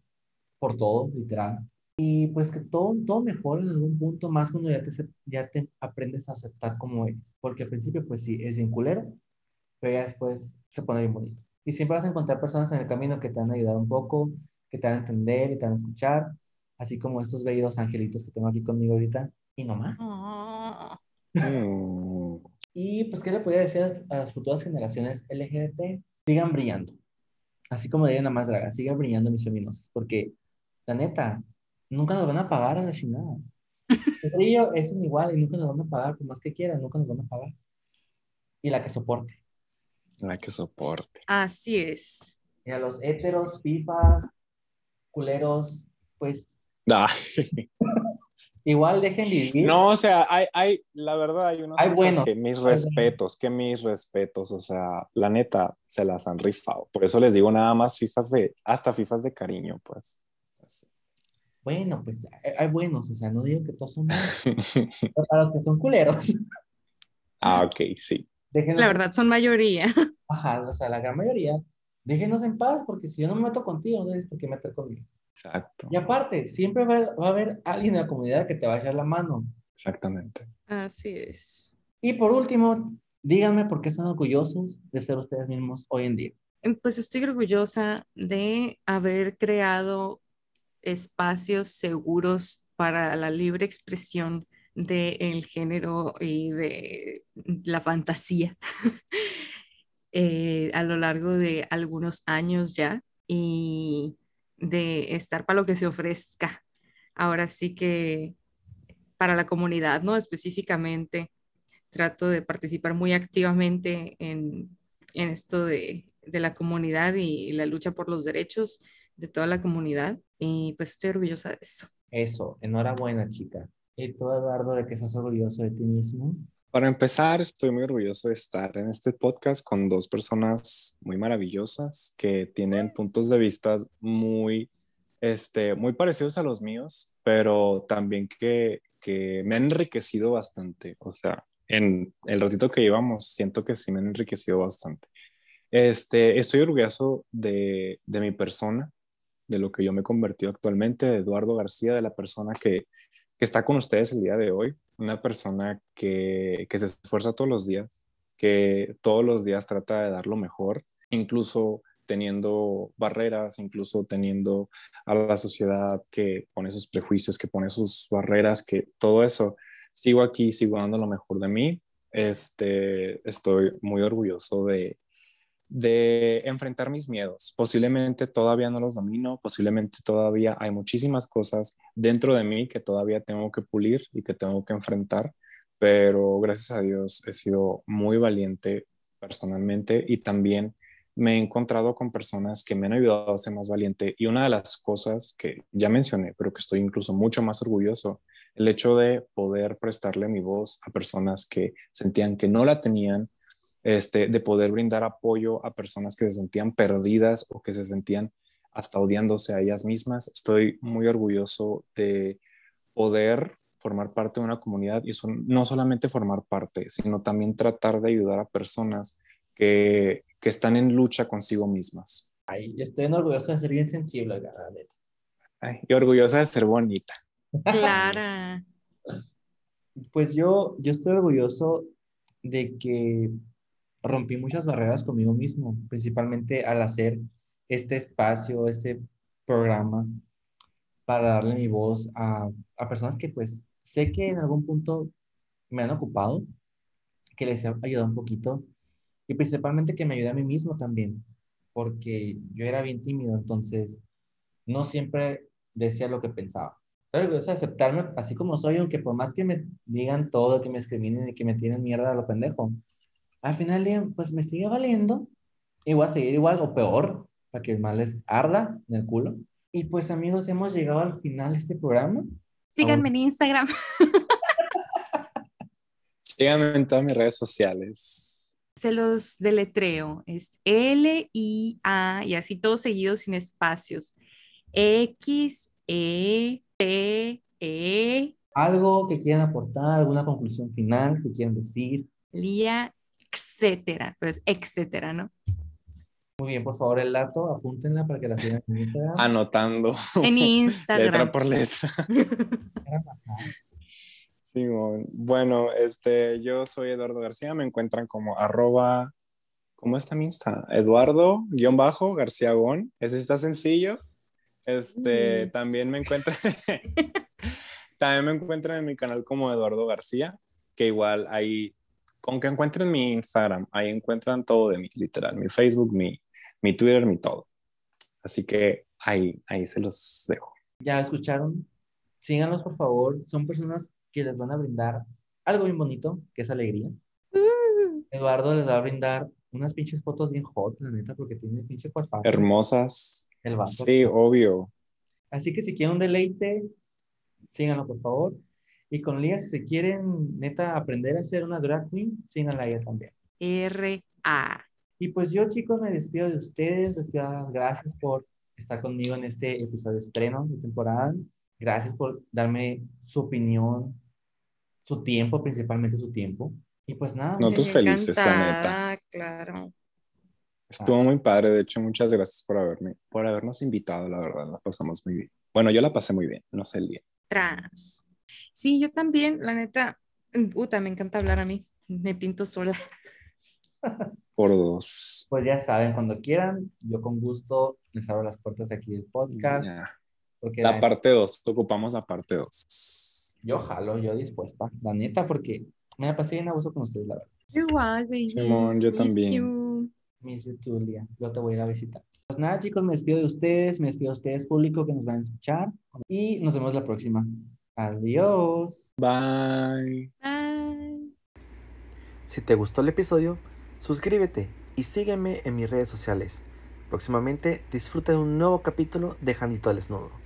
por todo, literal. Y pues que todo, todo mejora en algún punto, más cuando ya te, ya te aprendes a aceptar como eres. Porque al principio, pues sí, es bien culero, pero ya después se pone bien bonito. Y siempre vas a encontrar personas en el camino que te van a ayudar un poco, que te van a entender y te van a escuchar, así como estos bellos angelitos que tengo aquí conmigo ahorita. Y no más. Oh. Y pues, ¿qué le podría decir a, a las futuras generaciones LGBT? Sigan brillando. Así como diría nada más draga, sigan brillando mis feminosas, porque la neta, nunca nos van a pagar a la chingada. *laughs* El brillo es igual y nunca nos van a pagar, por más que quieran, nunca nos van a pagar. Y la que soporte. La que soporte. Así es. Y a los héteros, fifas, culeros, pues Ay. igual dejen vivir. No, o sea, hay, hay, la verdad, hay unos Hay buenos. que mis respetos, que mis respetos, o sea, la neta, se las han rifado. Por eso les digo nada más fifas de, hasta fifas de cariño, pues. Así. Bueno, pues hay, buenos, o sea, no digo que todos son malos, *laughs* pero para los que son culeros, ah, ok, sí. déjenos La verdad, son mayoría. Ajá, o sea, la gran mayoría, déjenos en paz, porque si yo no me meto contigo, no tienes por qué meter conmigo. Exacto, Y aparte, siempre va, va a haber alguien en la comunidad que te va a echar la mano. exactamente. Así es. Y por último, díganme por qué están orgullosos de ser ustedes mismos hoy en día. Em, Pues estoy orgullosa de haber creado espacios seguros para la libre expresión del género y de la fantasía *laughs* eh, a lo largo de algunos años ya y de estar para lo que se ofrezca. Ahora sí que para la comunidad, ¿no? Específicamente, trato de participar muy activamente en, en esto de, de la comunidad y la lucha por los derechos de toda la comunidad y pues estoy orgullosa de eso. Eso, enhorabuena, chica. Y tú, Eduardo, de que estás orgulloso de ti mismo. Para empezar, estoy muy orgulloso de estar en este podcast con dos personas muy maravillosas que tienen puntos de vista muy, este, muy parecidos a los míos, pero también que, que me han enriquecido bastante. O sea, en el ratito que llevamos, siento que sí me han enriquecido bastante. Este, estoy orgulloso de, de mi persona, de lo que yo me he convertido actualmente, de Eduardo García, de la persona que, que está con ustedes el día de hoy, una persona que, que se esfuerza todos los días, que todos los días trata de dar lo mejor, incluso teniendo barreras, incluso teniendo a la sociedad que pone sus prejuicios, que pone sus barreras, que todo eso, sigo aquí, sigo dando lo mejor de mí. Este, estoy muy orgulloso de, de enfrentar mis miedos. Posiblemente todavía no los domino, posiblemente todavía hay muchísimas cosas dentro de mí que todavía tengo que pulir y que tengo que enfrentar, pero gracias a Dios he sido muy valiente personalmente y también me he encontrado con personas que me han ayudado a ser más valiente y una de las cosas que ya mencioné, pero que estoy incluso mucho más orgulloso, el hecho de poder prestarle mi voz a personas que sentían que no la tenían, este, de poder brindar apoyo a personas que se sentían perdidas o que se sentían hasta odiándose a ellas mismas. Estoy muy orgulloso de poder formar parte de una comunidad y no solamente formar parte, sino también tratar de ayudar a personas que, que están en lucha consigo mismas. Ay, yo estoy orgulloso de ser bien sensible, la Ay, y orgullosa de ser bonita. Clara. *laughs* Pues yo, yo estoy orgulloso de que rompí muchas barreras conmigo mismo, principalmente al hacer este espacio, este programa, para darle mi voz a, a personas que pues sé que en algún punto me han ocupado, que les he ayudado un poquito y principalmente que me ayude a mí mismo también, porque yo era bien tímido, entonces no siempre decía lo que pensaba. Pero es aceptarme así como soy, aunque por más que me digan todo, que me discriminen y que me tienen mierda a lo pendejo, al final día, pues me sigue valiendo y voy a seguir igual o peor, para que el mal les arda en el culo. Y pues amigos, hemos llegado al final de este programa. Síganme en Instagram. *laughs* Síganme en todas mis redes sociales. Se los deletreo. Es L-I-A y así todos seguidos sin espacios. X, E, T, E. Algo que quieran aportar, alguna conclusión final que quieran decir. Lía, etcétera, pero es etcétera, ¿no? Muy bien, por favor, el dato, apúntenla para que la sigan en Instagram. Anotando. En *laughs* Instagram. letra por letra. *laughs* sí, bueno, este, yo soy Eduardo García, me encuentran como arroba, ¿cómo está mi Insta? Eduardo, guion bajo, García Gon. Ese está sencillo. Este, Mm. también me encuentran, *laughs* también me encuentran en mi canal como Eduardo García, que igual ahí, con que encuentren mi Instagram, ahí encuentran todo de mí, literal, mi Facebook, mi, mi Twitter, mi todo. Así que ahí, ahí se los dejo. Ya escucharon, síganos por favor, son personas que les van a brindar algo bien bonito, que es alegría. Uh, Eduardo les va a brindar unas pinches fotos bien hot, la neta, porque tiene pinche cuerpo. Hermosas. El vato. Sí, obvio. Así que si quieren un deleite, síganlo por favor. Y con Lía, si se quieren neta aprender a ser una drag queen, síganla también. R-A. Y pues yo, chicos, me despido de ustedes. Les quiero dar las gracias por estar conmigo en este episodio de estreno de temporada. Gracias por darme su opinión, su tiempo, principalmente su tiempo. Y pues nada, No, tus felices, la neta. Claro. Estuvo muy padre, de hecho, muchas gracias por haberme, por habernos invitado, la verdad, la pasamos muy bien. Bueno, yo la pasé muy bien, no sé el día. Tras. Sí, yo también, la neta, puta, me encanta hablar a mí. Me pinto sola. *laughs* Por dos. pues ya saben, cuando quieran, yo con gusto les abro las puertas de aquí del podcast. Ya. Porque La la- parte dos, ocupamos la parte dos. yo jalo, yo dispuesta, la neta, porque me la pasé bien a gusto con ustedes, la verdad. Igual, baby. Simón, yo Miss también. you. Miss you too, Lía. Yo te voy a ir a visitar. Pues nada, chicos, me despido de ustedes, me despido de ustedes, público, que nos van a escuchar. Y nos vemos la próxima. Adiós. Bye. Bye. Si te gustó el episodio, suscríbete y sígueme en mis redes sociales. Próximamente disfruta de un nuevo capítulo de Janito al Desnudo.